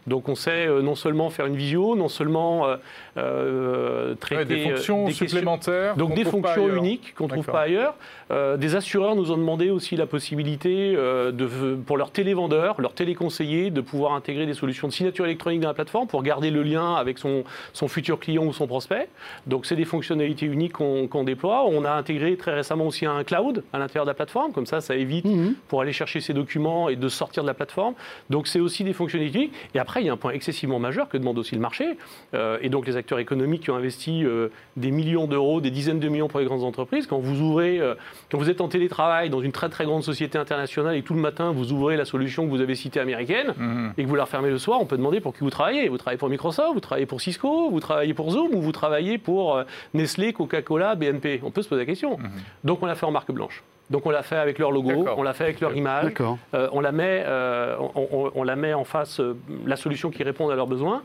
Donc on sait euh, non seulement faire une visio, non seulement euh, euh, traiter Ouais, des euh, fonctions des supplémentaires. Donc des fonctions uniques qu'on ne trouve pas ailleurs. Euh, des assureurs nous ont demandé aussi la possibilité euh, de, pour leurs télévendeurs, leurs téléconseillers, de pouvoir intégrer des solutions de signature électronique dans la plateforme pour garder le lien avec son, son futur client ou son prospect. Donc c'est des fonctionnalités uniques qu'on déploie. On a intégré très récemment aussi un cloud à l'intérieur de la plateforme, comme ça ça évite Mhm. pour aller chercher ces documents et de sortir de la plateforme. Donc c'est aussi des fonctionnalités. uniques. Et après, il y a un point excessivement majeur que demande aussi le marché. Euh, et donc les acteurs économiques qui ont investi euh, des millions d'euros, des dizaines de millions pour les grandes entreprises, quand vous ouvrez, euh, quand vous êtes en télétravail dans une très très grande société internationale et tout le matin vous ouvrez la solution que vous avez citée américaine Mhm. et que vous la refermez le soir, on peut demander pour qui vous travaillez. Vous travaillez pour Microsoft, vous travaillez pour Cisco, vous travaillez pour Zoom ou vous travaillez pour Nestlé, Coca-Cola, BNP. On peut se poser la question. Donc on l'a fait en marque blanche. Donc on l'a fait avec leur logo, on l'a fait avec leur image, euh, on, la met, euh, on, on- on la met en face, euh, la solution qui répond à leurs besoins.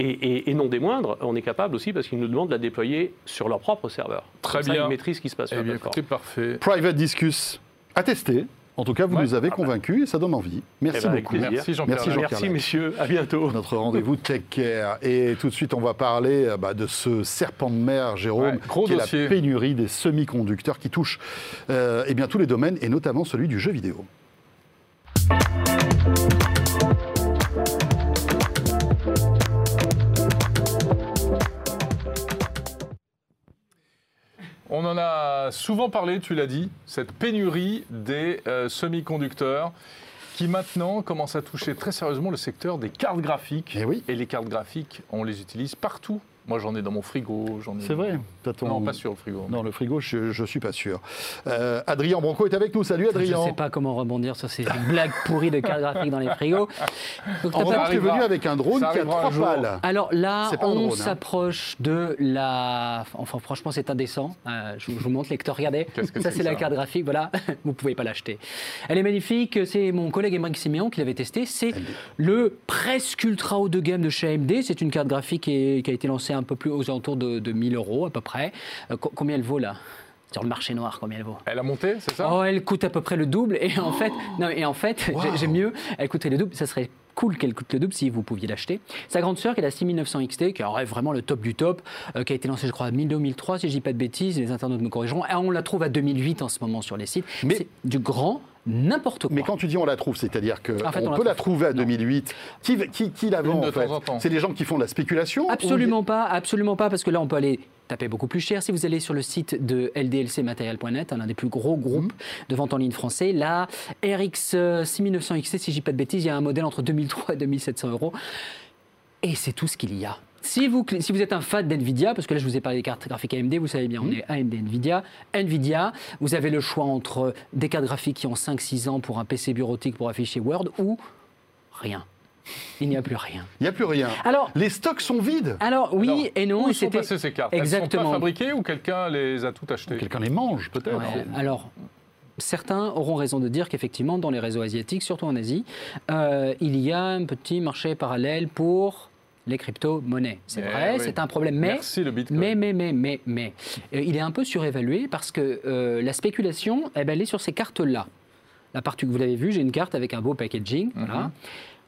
Et, et- et non des moindres, on est capable aussi, parce qu'ils nous demandent de la déployer sur leur propre serveur. Très Comme ça, bien. ils maîtrisent ce qui se passe Eh sur la bien, plateforme. écoutez, parfait. Private Discus, à tester. En tout cas, vous Ouais. nous avez Ah bah. convaincus et ça donne envie. Merci Eh ben, beaucoup. Merci Jean-Pierre. Merci, messieurs, à bientôt. Notre rendez-vous Tech Care. Et tout de suite, on va parler euh, bah, de ce serpent de mer, Jérôme, Ouais, gros qui est la pénurie des semi-conducteurs qui touche euh, eh bien, tous les domaines, et notamment celui du jeu vidéo. On en a souvent parlé, tu l'as dit, cette pénurie des euh, semi-conducteurs qui maintenant commence à toucher très sérieusement le secteur des cartes graphiques. Eh oui. Et les cartes graphiques, on les utilise partout. Moi, j'en ai dans mon frigo, j'en ai. C'est vrai. Ton- Non, pas sur le frigo. Non, le frigo, je, je suis pas sûr. Euh, Adrien Branco est avec nous. Salut Je Adrien. ne sais pas comment rebondir sur ces blagues pourries de cartes graphiques dans les frigos. Donc, En revanche, tu es venu avec un drone qui a trois pales. Alors là, on hein. s'approche de la. Enfin, franchement, c'est indécent. Euh, je, vous- je vous montre, lecteur, regardez. Que ça, c'est la carte graphique, voilà. vous pouvez pas l'acheter. Elle est magnifique. C'est mon collègue Émeric Siméon qui l'avait testé. C'est le presque ultra haut de gamme de chez AMD. C'est une carte graphique qui, est- qui a été lancée un peu plus aux alentours de, de 1000 euros à peu près. Euh, co- combien elle vaut là? Sur le marché noir, combien elle vaut? Elle a monté, c'est ça? Oh, elle coûte à peu près le double. Et en fait, non, et en fait, j'ai- Wow. j'aime mieux. Elle coûterait le double. Ça serait cool qu'elle coûte le double si vous pouviez l'acheter. Sa grande sœur, qui est la 6900 XT, qui aurait vraiment le top du top, euh, qui a été lancée, je crois, en 2003, si je dis pas de bêtises. Les internautes me corrigeront. Et on la trouve à 2008 en ce moment sur les sites. Mais- C'est du grand n'importe quoi. Mais quand tu dis on la trouve, c'est-à-dire qu'on En fait, on la peut la trouve. trouver à Non. 2008. Qui, qui, qui la vend en fait. C'est des gens qui font de la spéculation Absolument pas, absolument pas, parce que là, on peut aller taper beaucoup plus cher. Si vous allez sur le site de ldlcmaterial.net, l'un des plus gros groupes de vente en ligne français, là, RX euh, 6900 XT, si je dis pas de bêtises, il y a un modèle entre 2003 et 2700 euros. Et c'est tout ce qu'il y a. Si vous, cl- si vous êtes un fan d'NVIDIA, parce que là je vous ai parlé des cartes graphiques AMD, vous savez bien, on est AMD NVIDIA. NVIDIA, vous avez le choix entre des cartes graphiques qui ont 5-6 ans pour un PC bureautique pour afficher Word ou rien. Il n'y a plus rien. Il n'y a plus rien. Alors, Les stocks sont vides. alors oui Alors, et non. Où sont passées ces cartes? Elles sont Exactement. pas fabriquées ou quelqu'un les a toutes achetées? Quelqu'un les mange peut-être. Ouais, alors, certains auront raison de dire qu'effectivement, dans les réseaux asiatiques, surtout en Asie, euh, il y a un petit marché parallèle pour les crypto-monnaies. C'est Eh vrai, oui. c'est un problème, mais... Merci le Bitcoin. Mais, mais, mais, mais, mais, euh, il est un peu surévalué parce que euh, la spéculation, eh ben, elle est sur ces cartes-là. La partie que vous l'avez vu, j'ai une carte avec un beau packaging. Mhm. voilà.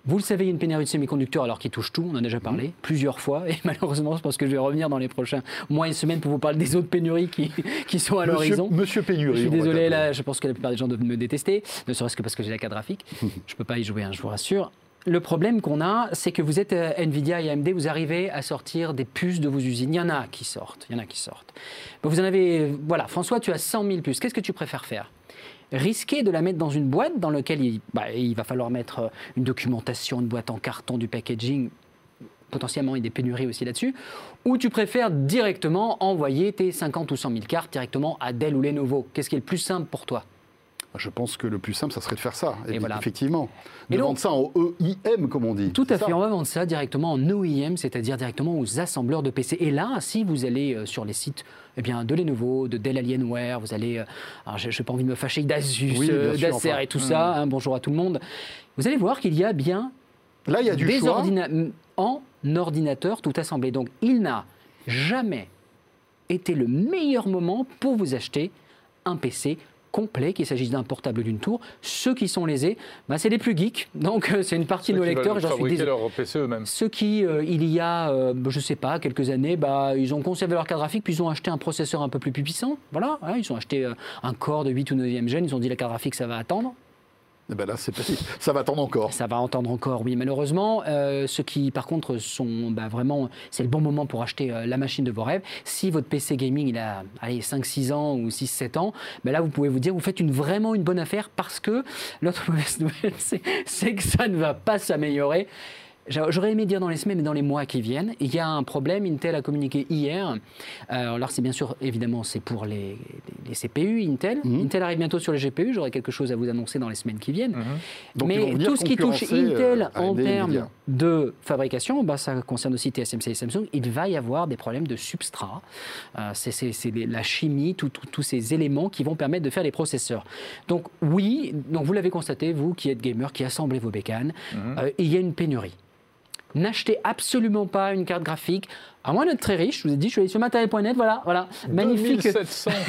Vous le savez, il y a une pénurie de semi-conducteurs alors qu'il touche tout, on en a déjà parlé Mhm. plusieurs fois, et malheureusement, je pense que je vais revenir dans les prochains mois et semaines pour vous parler des autres pénuries qui, qui sont à l'horizon. Monsieur Pénurie. Je suis désolé, là, je pense que la plupart des gens doivent me détester, ne serait-ce que parce que j'ai la carte graphique. je peux pas y jouer, hein, je vous rassure. Le problème qu'on a, c'est que vous êtes euh, Nvidia et AMD, vous arrivez à sortir des puces de vos usines. Il y en a qui sortent, y en a qui sortent. Vous en avez, voilà, François, tu as 100 000 puces. Qu'est-ce que tu préfères faire? Risquer de la mettre dans une boîte dans laquelle il, bah, va falloir mettre euh, une documentation, une boîte en carton, du packaging, potentiellement il y a des pénuries aussi là-dessus, ou tu préfères directement envoyer tes 50 ou 100 000 cartes directement à Dell ou Lenovo? Qu'est-ce qui est le plus simple pour toi? Je pense que le plus simple, ça serait de faire ça. Et voilà. Effectivement. De Et donc- vendre ça en EIM, comme on dit. Tout à fait, on va vendre ça directement en OEM, c'est-à-dire directement aux assembleurs de PC. Et là, si vous allez euh, sur les sites eh bien, de Lenovo, de Dell Alienware, vous allez, euh, alors je n'ai pas envie de me fâcher, d'Asus, Oui, d'Acer enfin, et tout ça, hein, bonjour à tout le monde, vous allez voir qu'il y a bien Là, il y a du des choix. en ordinateur tout assemblé. Donc il n'a jamais été le meilleur moment pour vous acheter un PC complet, qu'il s'agisse d'un portable d'une tour. Ceux qui sont lésés, bah, c'est les plus geeks. Donc euh, c'est une partie Ceux de nos lecteurs, j'en suis désolé. leur PC eux-mêmes. Ceux qui, euh, il y a, euh, je sais pas, quelques années, bah, ils ont conservé leur carte graphique, puis ils ont acheté un processeur un peu plus puissant. Voilà, hein, ils ont acheté euh, un Core de 8 ou 9e gène, ils ont dit la carte graphique, ça va attendre. Eh ben là, c'est. Ça va attendre encore. Ça va entendre encore, oui, malheureusement. Euh, ceux qui, par contre, sont bah, vraiment. C'est le bon moment pour acheter euh, la machine de vos rêves. Si votre PC gaming, il a allez, 5-6 ans ou 6-7 ans, bah là, vous pouvez vous dire, vous faites une, vraiment une bonne affaire parce que l'autre mauvaise nouvelle, c'est que ça ne va pas s'améliorer. J'a- J'aurais aimé dire dans les semaines et dans les mois qui viennent. Il y a un problème. Intel a communiqué hier. Euh, alors, c'est bien sûr, évidemment, c'est pour les, les- les CPU Intel. Mhm. Intel arrive bientôt sur les GPU. J'aurai quelque chose à vous annoncer dans les semaines qui viennent. Donc, vont Mais tout ce qui touche euh, Intel en termes de fabrication, bah, ça concerne aussi TSMC et Samsung, il va y avoir des problèmes de substrat. Euh, c'est la chimie, tous ces éléments qui vont permettre de faire les processeurs. Donc oui, donc vous l'avez constaté, vous qui êtes gamer, qui assemblez vos bécanes, euh, il y a une pénurie. N'achetez absolument pas une carte graphique À moins d'être très riche, je vous ai dit, je suis allé sur matériel.net, voilà, voilà, magnifique. 2700.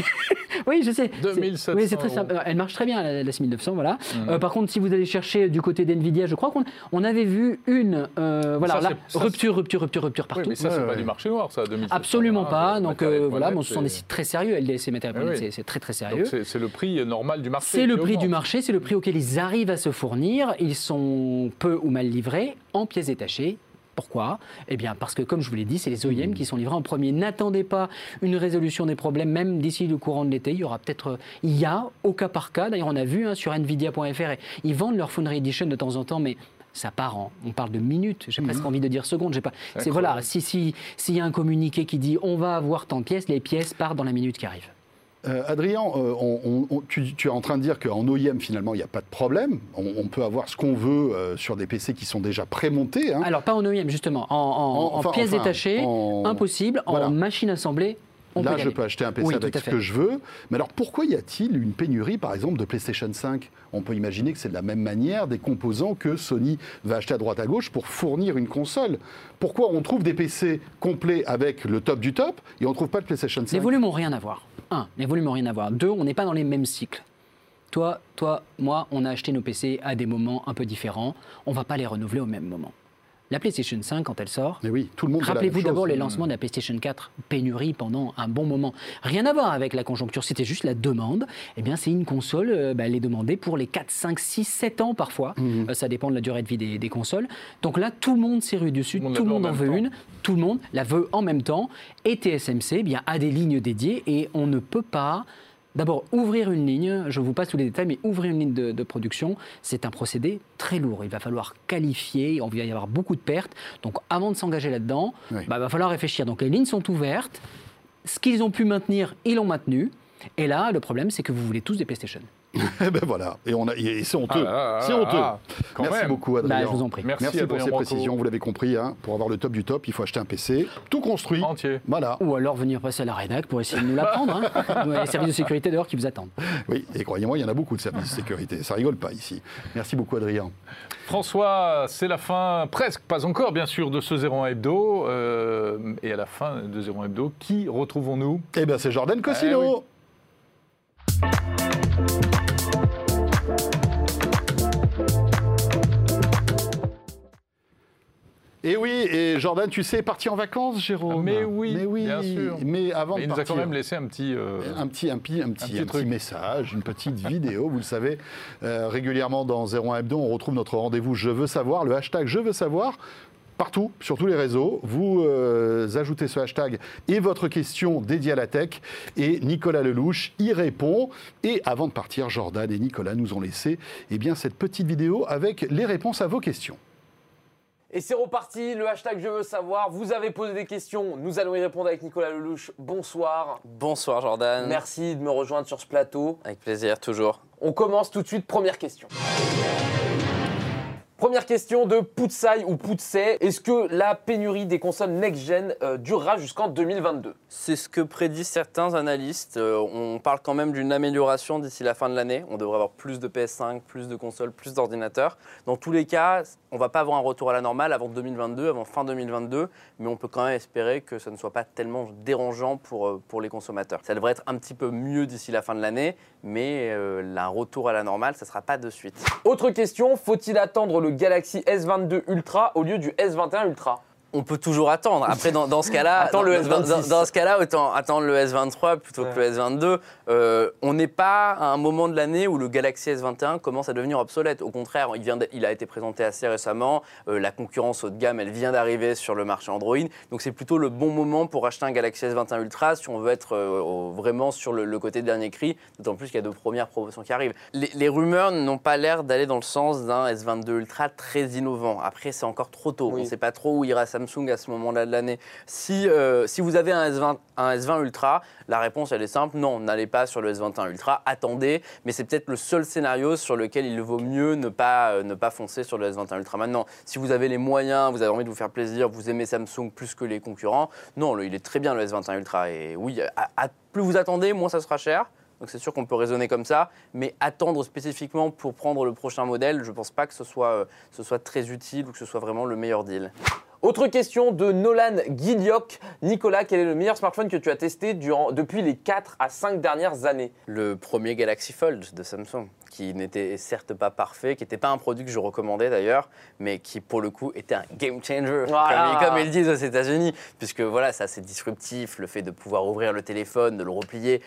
Oui, je sais. C'est- 2700 Oui, c'est très simple. Elle marche très bien, la, la 6900, voilà. Mhm. Euh, par contre, si vous allez chercher du côté d'NVIDIA, je crois qu'on on avait vu une, euh, voilà, Ça, là, rupture, rupture, rupture, rupture Oui, partout. mais ça, c'est Ouais, pas ouais. du marché noir, ça, 2700. Absolument Ah, pas. Donc euh, voilà, bon, ce sont des sites très sérieux. LDC Matériel.net, oui. c'est- très très sérieux. C'est le prix normal du marché. C'est le prix du marché, c'est le prix auquel ils arrivent à se fournir. Ils sont peu ou mal livrés en pièces détachées. Pourquoi? Eh bien parce que, comme je vous l'ai dit, c'est les OEM qui sont livrés en premier. N'attendez pas une résolution des problèmes, même d'ici le courant de l'été. Il y aura peut-être, euh, il y a au cas par cas. D'ailleurs, on a vu hein, sur Nvidia.fr, ils vendent leur Foundry Edition de temps en temps, mais ça part en, on parle de minutes. J'ai presque envie de dire secondes. J'ai pas. C'est voilà. Si si s'il y a un communiqué qui dit on va avoir tant de pièces, les pièces partent dans la minute qui arrive. Euh, Adrien, euh, on- on- on- tu, tu es en train de dire qu'en OEM, finalement, il n'y a pas de problème. On, on peut avoir ce qu'on veut euh, sur des PC qui sont déjà prémontés. hein. Alors pas en OEM justement, en, en- En- en enfin, pièces enfin, détachées, impossible. Voilà. En machine assemblée, on Là, peut je peux acheter un PC Oui, avec ce que je veux. Mais alors, pourquoi y a-t-il une pénurie, par exemple, de PlayStation 5 On peut imaginer que c'est de la même manière des composants que Sony va acheter à droite à gauche pour fournir une console. Pourquoi on trouve des PC complets avec le top du top et on ne trouve pas de PlayStation 5 Les volumes ont rien à voir. Un, les volumes ont rien à voir. Deux, on n'est pas dans les mêmes cycles. Toi, toi, moi, on a acheté nos PC à des moments un peu différents. On va pas les renouveler au même moment. La PlayStation 5, quand elle sort, Mais oui, tout le monde Rappelez-vous d'abord les lancements de la PlayStation 4, pénurie pendant un bon moment. Rien à voir avec la conjoncture, c'était juste la demande. Eh bien, c'est une console, euh, bah, elle est demandée pour les 4, 5, 6, 7 ans parfois. Mhm. Euh, ça dépend de la durée de vie des, des consoles. Donc là, tout le monde s'est rué dessus, Tout le monde tout le monde en en veut une, tout le monde la veut en même temps. Et TSMC eh bien, a des lignes dédiées et on ne peut pas. D'abord, ouvrir une ligne, je vous passe tous les détails, mais ouvrir une ligne de, de production, c'est un procédé très lourd. Il va falloir qualifier, il va y avoir beaucoup de pertes. Donc, avant de s'engager là-dedans, Oui. bah, va falloir réfléchir. Donc, les lignes sont ouvertes. Ce qu'ils ont pu maintenir, ils l'ont maintenu. Et là, le problème, c'est que vous voulez tous des PlayStation. Eh ben voilà, et, on a- et c'est honteux. Ah, ah, ah, c'est honteux. ah, Merci même. beaucoup, Adrien. Bah, je vous en prie. Merci, Merci pour ces précisions. Vous l'avez compris, hein, pour avoir le top du top, il faut acheter un PC tout construit. Entier. Voilà. Ou alors venir passer à la rédac pour essayer de nous la prendre. Hein. Les services de sécurité dehors qui vous attendent. Oui, et croyez-moi, il y en a beaucoup de services de sécurité. Ça rigole pas ici. Merci beaucoup, Adrien. François, c'est la fin, presque, pas encore bien sûr, de ce 01 Hebdo. euh, et à la fin de 01 Hebdo, qui retrouvons-nous? Eh bien, c'est Jordan Cosino. Eh oui. Et oui, et Jordan, tu sais, est parti en vacances, Jérôme. Mais oui, mais oui, bien sûr. Mais avant Mais de Il nous a partir, quand même laissé un petit. euh, un petit, un petit, un petit, petit un petit truc. message, une petite vidéo. Vous le savez, euh, régulièrement dans 01 Hebdo, on retrouve notre rendez-vous Je veux savoir, le hashtag Je veux savoir. Partout, sur tous les réseaux, vous euh, ajoutez ce hashtag et votre question dédiée à la tech, et Nicolas Lelouch y répond. Et avant de partir, Jordan et Nicolas nous ont laissé eh bien, cette petite vidéo avec les réponses à vos questions. Et c'est reparti, le hashtag Je veux savoir. Vous avez posé des questions, nous allons y répondre avec Nicolas Lelouch. Bonsoir. Bonsoir Jordan. Merci de me rejoindre sur ce plateau. Avec plaisir, toujours. On commence tout de suite, première question. Première question de Poutsai ou Poutsay. Est-ce que la pénurie des consoles next-gen euh, durera jusqu'en 2022 C'est ce que prédisent certains analystes. Euh, on parle quand même d'une amélioration d'ici la fin de l'année. On devrait avoir plus de PS5, plus de consoles, plus d'ordinateurs. Dans tous les cas, on va pas avoir un retour à la normale avant 2022, avant fin 2022, mais on peut quand même espérer que ça ne soit pas tellement dérangeant pour, euh, pour les consommateurs. Ça devrait être un petit peu mieux d'ici la fin de l'année, mais un retour à la normale, ça ne sera pas de suite. Autre question, faut-il attendre le Galaxy S22 Ultra au lieu du S21 Ultra On peut toujours attendre. Après, dans, dans ce cas-là, Attends dans, le dans- S26. dans- dans ce cas-là, autant attendre le S23 plutôt que le S22. Euh, on n'est pas à un moment de l'année où le Galaxy S21 commence à devenir obsolète. Au contraire, il, vient de- il a été présenté assez récemment. Euh, la concurrence haut de gamme, elle vient d'arriver sur le marché Android. Donc c'est plutôt le bon moment pour acheter un Galaxy S21 Ultra si on veut être euh, vraiment sur le, le côté dernier cri. D'autant plus qu'il y a de premières promotions qui arrivent. Les, les rumeurs n'ont pas l'air d'aller dans le sens d'un S22 Ultra très innovant. Après, c'est encore trop tôt. Oui. On ne sait pas trop où ira Samsung à ce moment-là de l'année. Si, euh, si vous avez un S20, un S20 Ultra, la réponse elle est simple, non, n'allez pas sur le S21 Ultra, attendez, mais c'est peut-être le seul scénario sur lequel il vaut mieux ne pas, euh, ne pas foncer sur le S21 Ultra. Maintenant, si vous avez les moyens, vous avez envie de vous faire plaisir, vous aimez Samsung plus que les concurrents, non, il est très bien le S21 Ultra. Et oui, à- plus vous attendez, moins ça sera cher. Donc c'est sûr qu'on peut raisonner comme ça, mais attendre spécifiquement pour prendre le prochain modèle, je ne pense pas que ce soit, euh, ce soit très utile ou que ce soit vraiment le meilleur deal. Autre question de Nolan Guillioc. Nicolas, quel est le meilleur smartphone que tu as testé durant, depuis les 4 à 5 dernières années? Le premier Galaxy Fold de Samsung, qui n'était certes pas parfait, qui n'était pas un produit que je recommandais d'ailleurs, mais qui pour le coup était un game changer, Voilà. comme, comme ils disent aux États-Unis, puisque voilà, ça c'est disruptif, le fait de pouvoir ouvrir le téléphone, de le replier.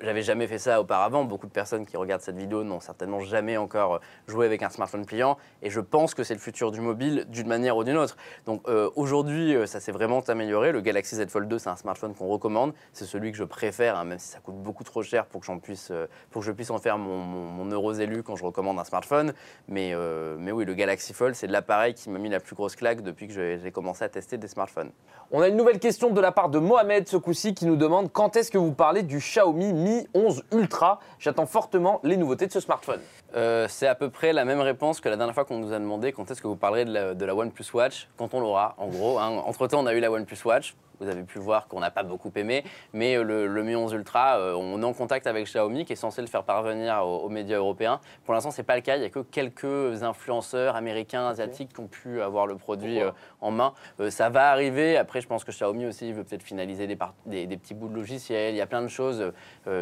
J'avais jamais fait ça auparavant. Beaucoup de personnes qui regardent cette vidéo n'ont certainement jamais encore joué avec un smartphone pliant, et je pense que c'est le futur du mobile d'une manière ou d'une autre. Donc euh, aujourd'hui, euh, ça s'est vraiment amélioré. Le Galaxy Z Fold 2, c'est un smartphone qu'on recommande. C'est celui que je préfère, hein, même si ça coûte beaucoup trop cher pour que, j'en puisse, euh, pour que je puisse en faire mon, mon, élu quand je recommande un smartphone. Mais, euh, mais oui, le Galaxy Fold, c'est l'appareil qui m'a mis la plus grosse claque depuis que j'ai j'ai commencé à tester des smartphones. On a une nouvelle question de la part de Mohamed ce coup-ci qui nous demande quand est-ce que vous parlez du Xiaomi Mi 11 Ultra? J'attends fortement les nouveautés de ce smartphone. Euh, c'est à peu près la même réponse que la dernière fois qu'on nous a demandé quand est-ce que vous parlerez de la, de la OnePlus Watch, quand on l'aura, en gros. hein. Entre-temps, on a eu la OnePlus Watch. Vous avez pu voir qu'on n'a pas beaucoup aimé, mais euh, le, le Mi 11 Ultra, euh, on est en contact avec Xiaomi qui est censé le faire parvenir aux, aux médias européens. Pour l'instant, c'est pas le cas. Il n'y a que quelques influenceurs américains, asiatiques qui ont pu avoir le produit euh, en main. Euh, ça va arriver. Après, je pense que Xiaomi aussi veut peut-être finaliser des, des- des petits bouts de logiciels. Il y a plein de choses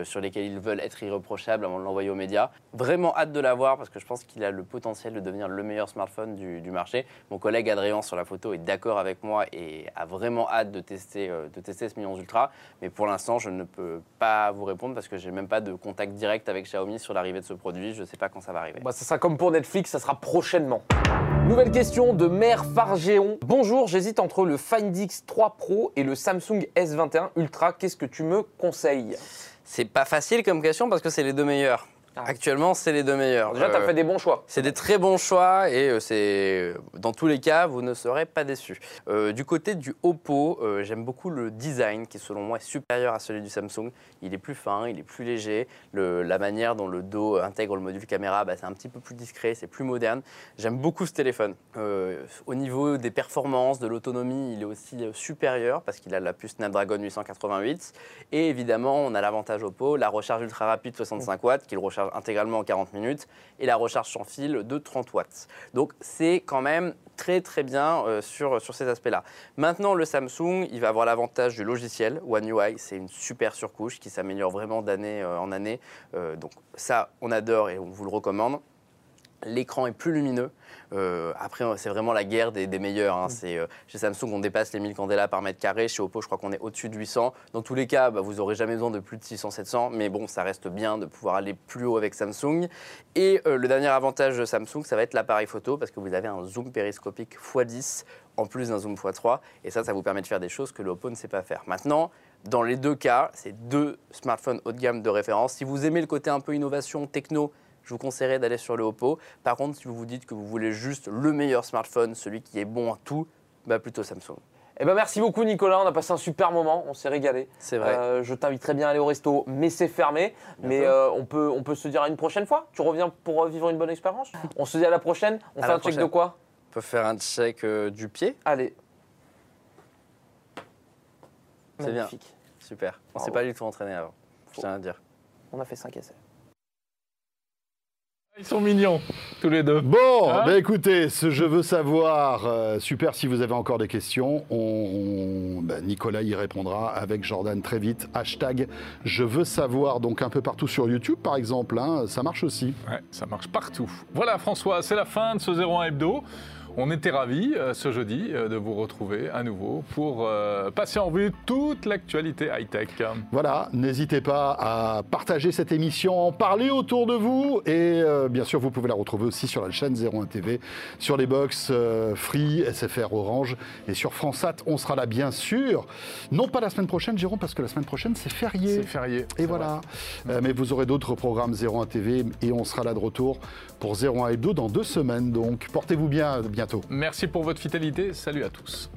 sur lesquelles ils veulent être irréprochables avant de l'envoyer aux médias. Vraiment hâte de l'avoir parce que je pense qu'il a le potentiel de devenir le meilleur smartphone du, du marché. Mon collègue Adrien sur la photo est d'accord avec moi et a vraiment hâte de tester, euh, de tester ce Mi 11 Ultra. Mais pour l'instant, je ne peux pas vous répondre parce que j'ai même pas de contact direct avec Xiaomi sur l'arrivée de ce produit. Je ne sais pas quand ça va arriver. Bah, ça sera comme pour Netflix, ça sera prochainement. Nouvelle question de Mère Fargéon. Bonjour, j'hésite entre le Find X3 Pro et le Samsung S21 Ultra. Qu'est-ce que tu me conseilles? C'est pas facile comme question parce que c'est les deux meilleurs. Ah. Actuellement, c'est les deux meilleurs. Déjà, tu as Euh, fait des bons choix. C'est des très bons choix et euh, c'est dans tous les cas, vous ne serez pas déçus. Euh, du côté du Oppo, euh, j'aime beaucoup le design qui, selon moi, est supérieur à celui du Samsung. Il est plus fin, il est plus léger. Le- la manière dont le dos intègre le module caméra, bah, c'est un petit peu plus discret, c'est plus moderne. J'aime beaucoup ce téléphone. Euh, au niveau des performances, de l'autonomie, il est aussi euh, supérieur parce qu'il a la puce Snapdragon 888. Et évidemment, on a l'avantage Oppo, la recharge ultra rapide 65 watts qui le recharge intégralement en 40 minutes et la recharge sans fil de 30 watts. Donc c'est quand même très très bien euh, sur, ces aspects-là. Maintenant, le Samsung, il va avoir l'avantage du logiciel One UI. C'est une super surcouche qui s'améliore vraiment d'année euh, en année. Euh, donc ça, on adore et on vous le recommande. L'écran est plus lumineux. Euh, après, c'est vraiment la guerre des, des meilleurs. hein. C'est, euh, chez Samsung, on dépasse les 1000 candela par mètre carré. Chez Oppo, je crois qu'on est au-dessus de 800. Dans tous les cas, bah, vous n'aurez jamais besoin de plus de 600-700. Mais bon, ça reste bien de pouvoir aller plus haut avec Samsung. Et euh, le dernier avantage de Samsung, ça va être l'appareil photo parce que vous avez un zoom périscopique x10 en plus d'un zoom x3. Et ça, ça vous permet de faire des choses que le Oppo ne sait pas faire. Maintenant, dans les deux cas, c'est deux smartphones haut de gamme de référence. Si vous aimez le côté un peu innovation, techno, je vous conseillerais d'aller sur le Oppo. Par contre, si vous vous dites que vous voulez juste le meilleur smartphone, celui qui est bon en tout, bah plutôt Samsung. Eh ben, merci beaucoup, Nicolas. On a passé un super moment. On s'est régalé. C'est vrai. Euh, je t'inviterai bien à aller au resto, mais c'est fermé. Mais euh, on, peut, on peut se dire à une prochaine fois. Tu reviens pour euh, vivre une bonne expérience? On se dit à la prochaine. On À fait un check de quoi? On peut faire un check euh, du pied. Allez. C'est bien. Magnifique. Super. On s'est pas du tout entraîné avant. Je tiens à dire. On a fait 5 essais. Ils sont mignons, tous les deux. Bon, Hein bah écoutez, ce je veux savoir, euh, super si vous avez encore des questions, on, on- bah, Nicolas y répondra avec Jordan très vite. Hashtag je veux savoir, donc un peu partout sur YouTube par exemple, hein, ça marche aussi. Ouais, ça marche partout. Voilà François, c'est la fin de ce 01 Hebdo. On était ravis euh, ce jeudi euh, de vous retrouver à nouveau pour euh, passer en revue toute l'actualité high-tech. Voilà, n'hésitez pas à partager cette émission, en parler autour de vous. Et bien sûr, vous pouvez la retrouver aussi sur la chaîne 01 TV, sur les box Free, SFR Orange et sur FranceSat. On sera là, bien sûr. Non pas la semaine prochaine, Jérôme, parce que la semaine prochaine, c'est férié. C'est férié. Et voilà. Mais vous aurez d'autres programmes 01 TV et on sera là de retour pour 01 Hebdo dans deux semaines. Donc portez-vous bien, Merci pour votre fidélité. Salut à tous.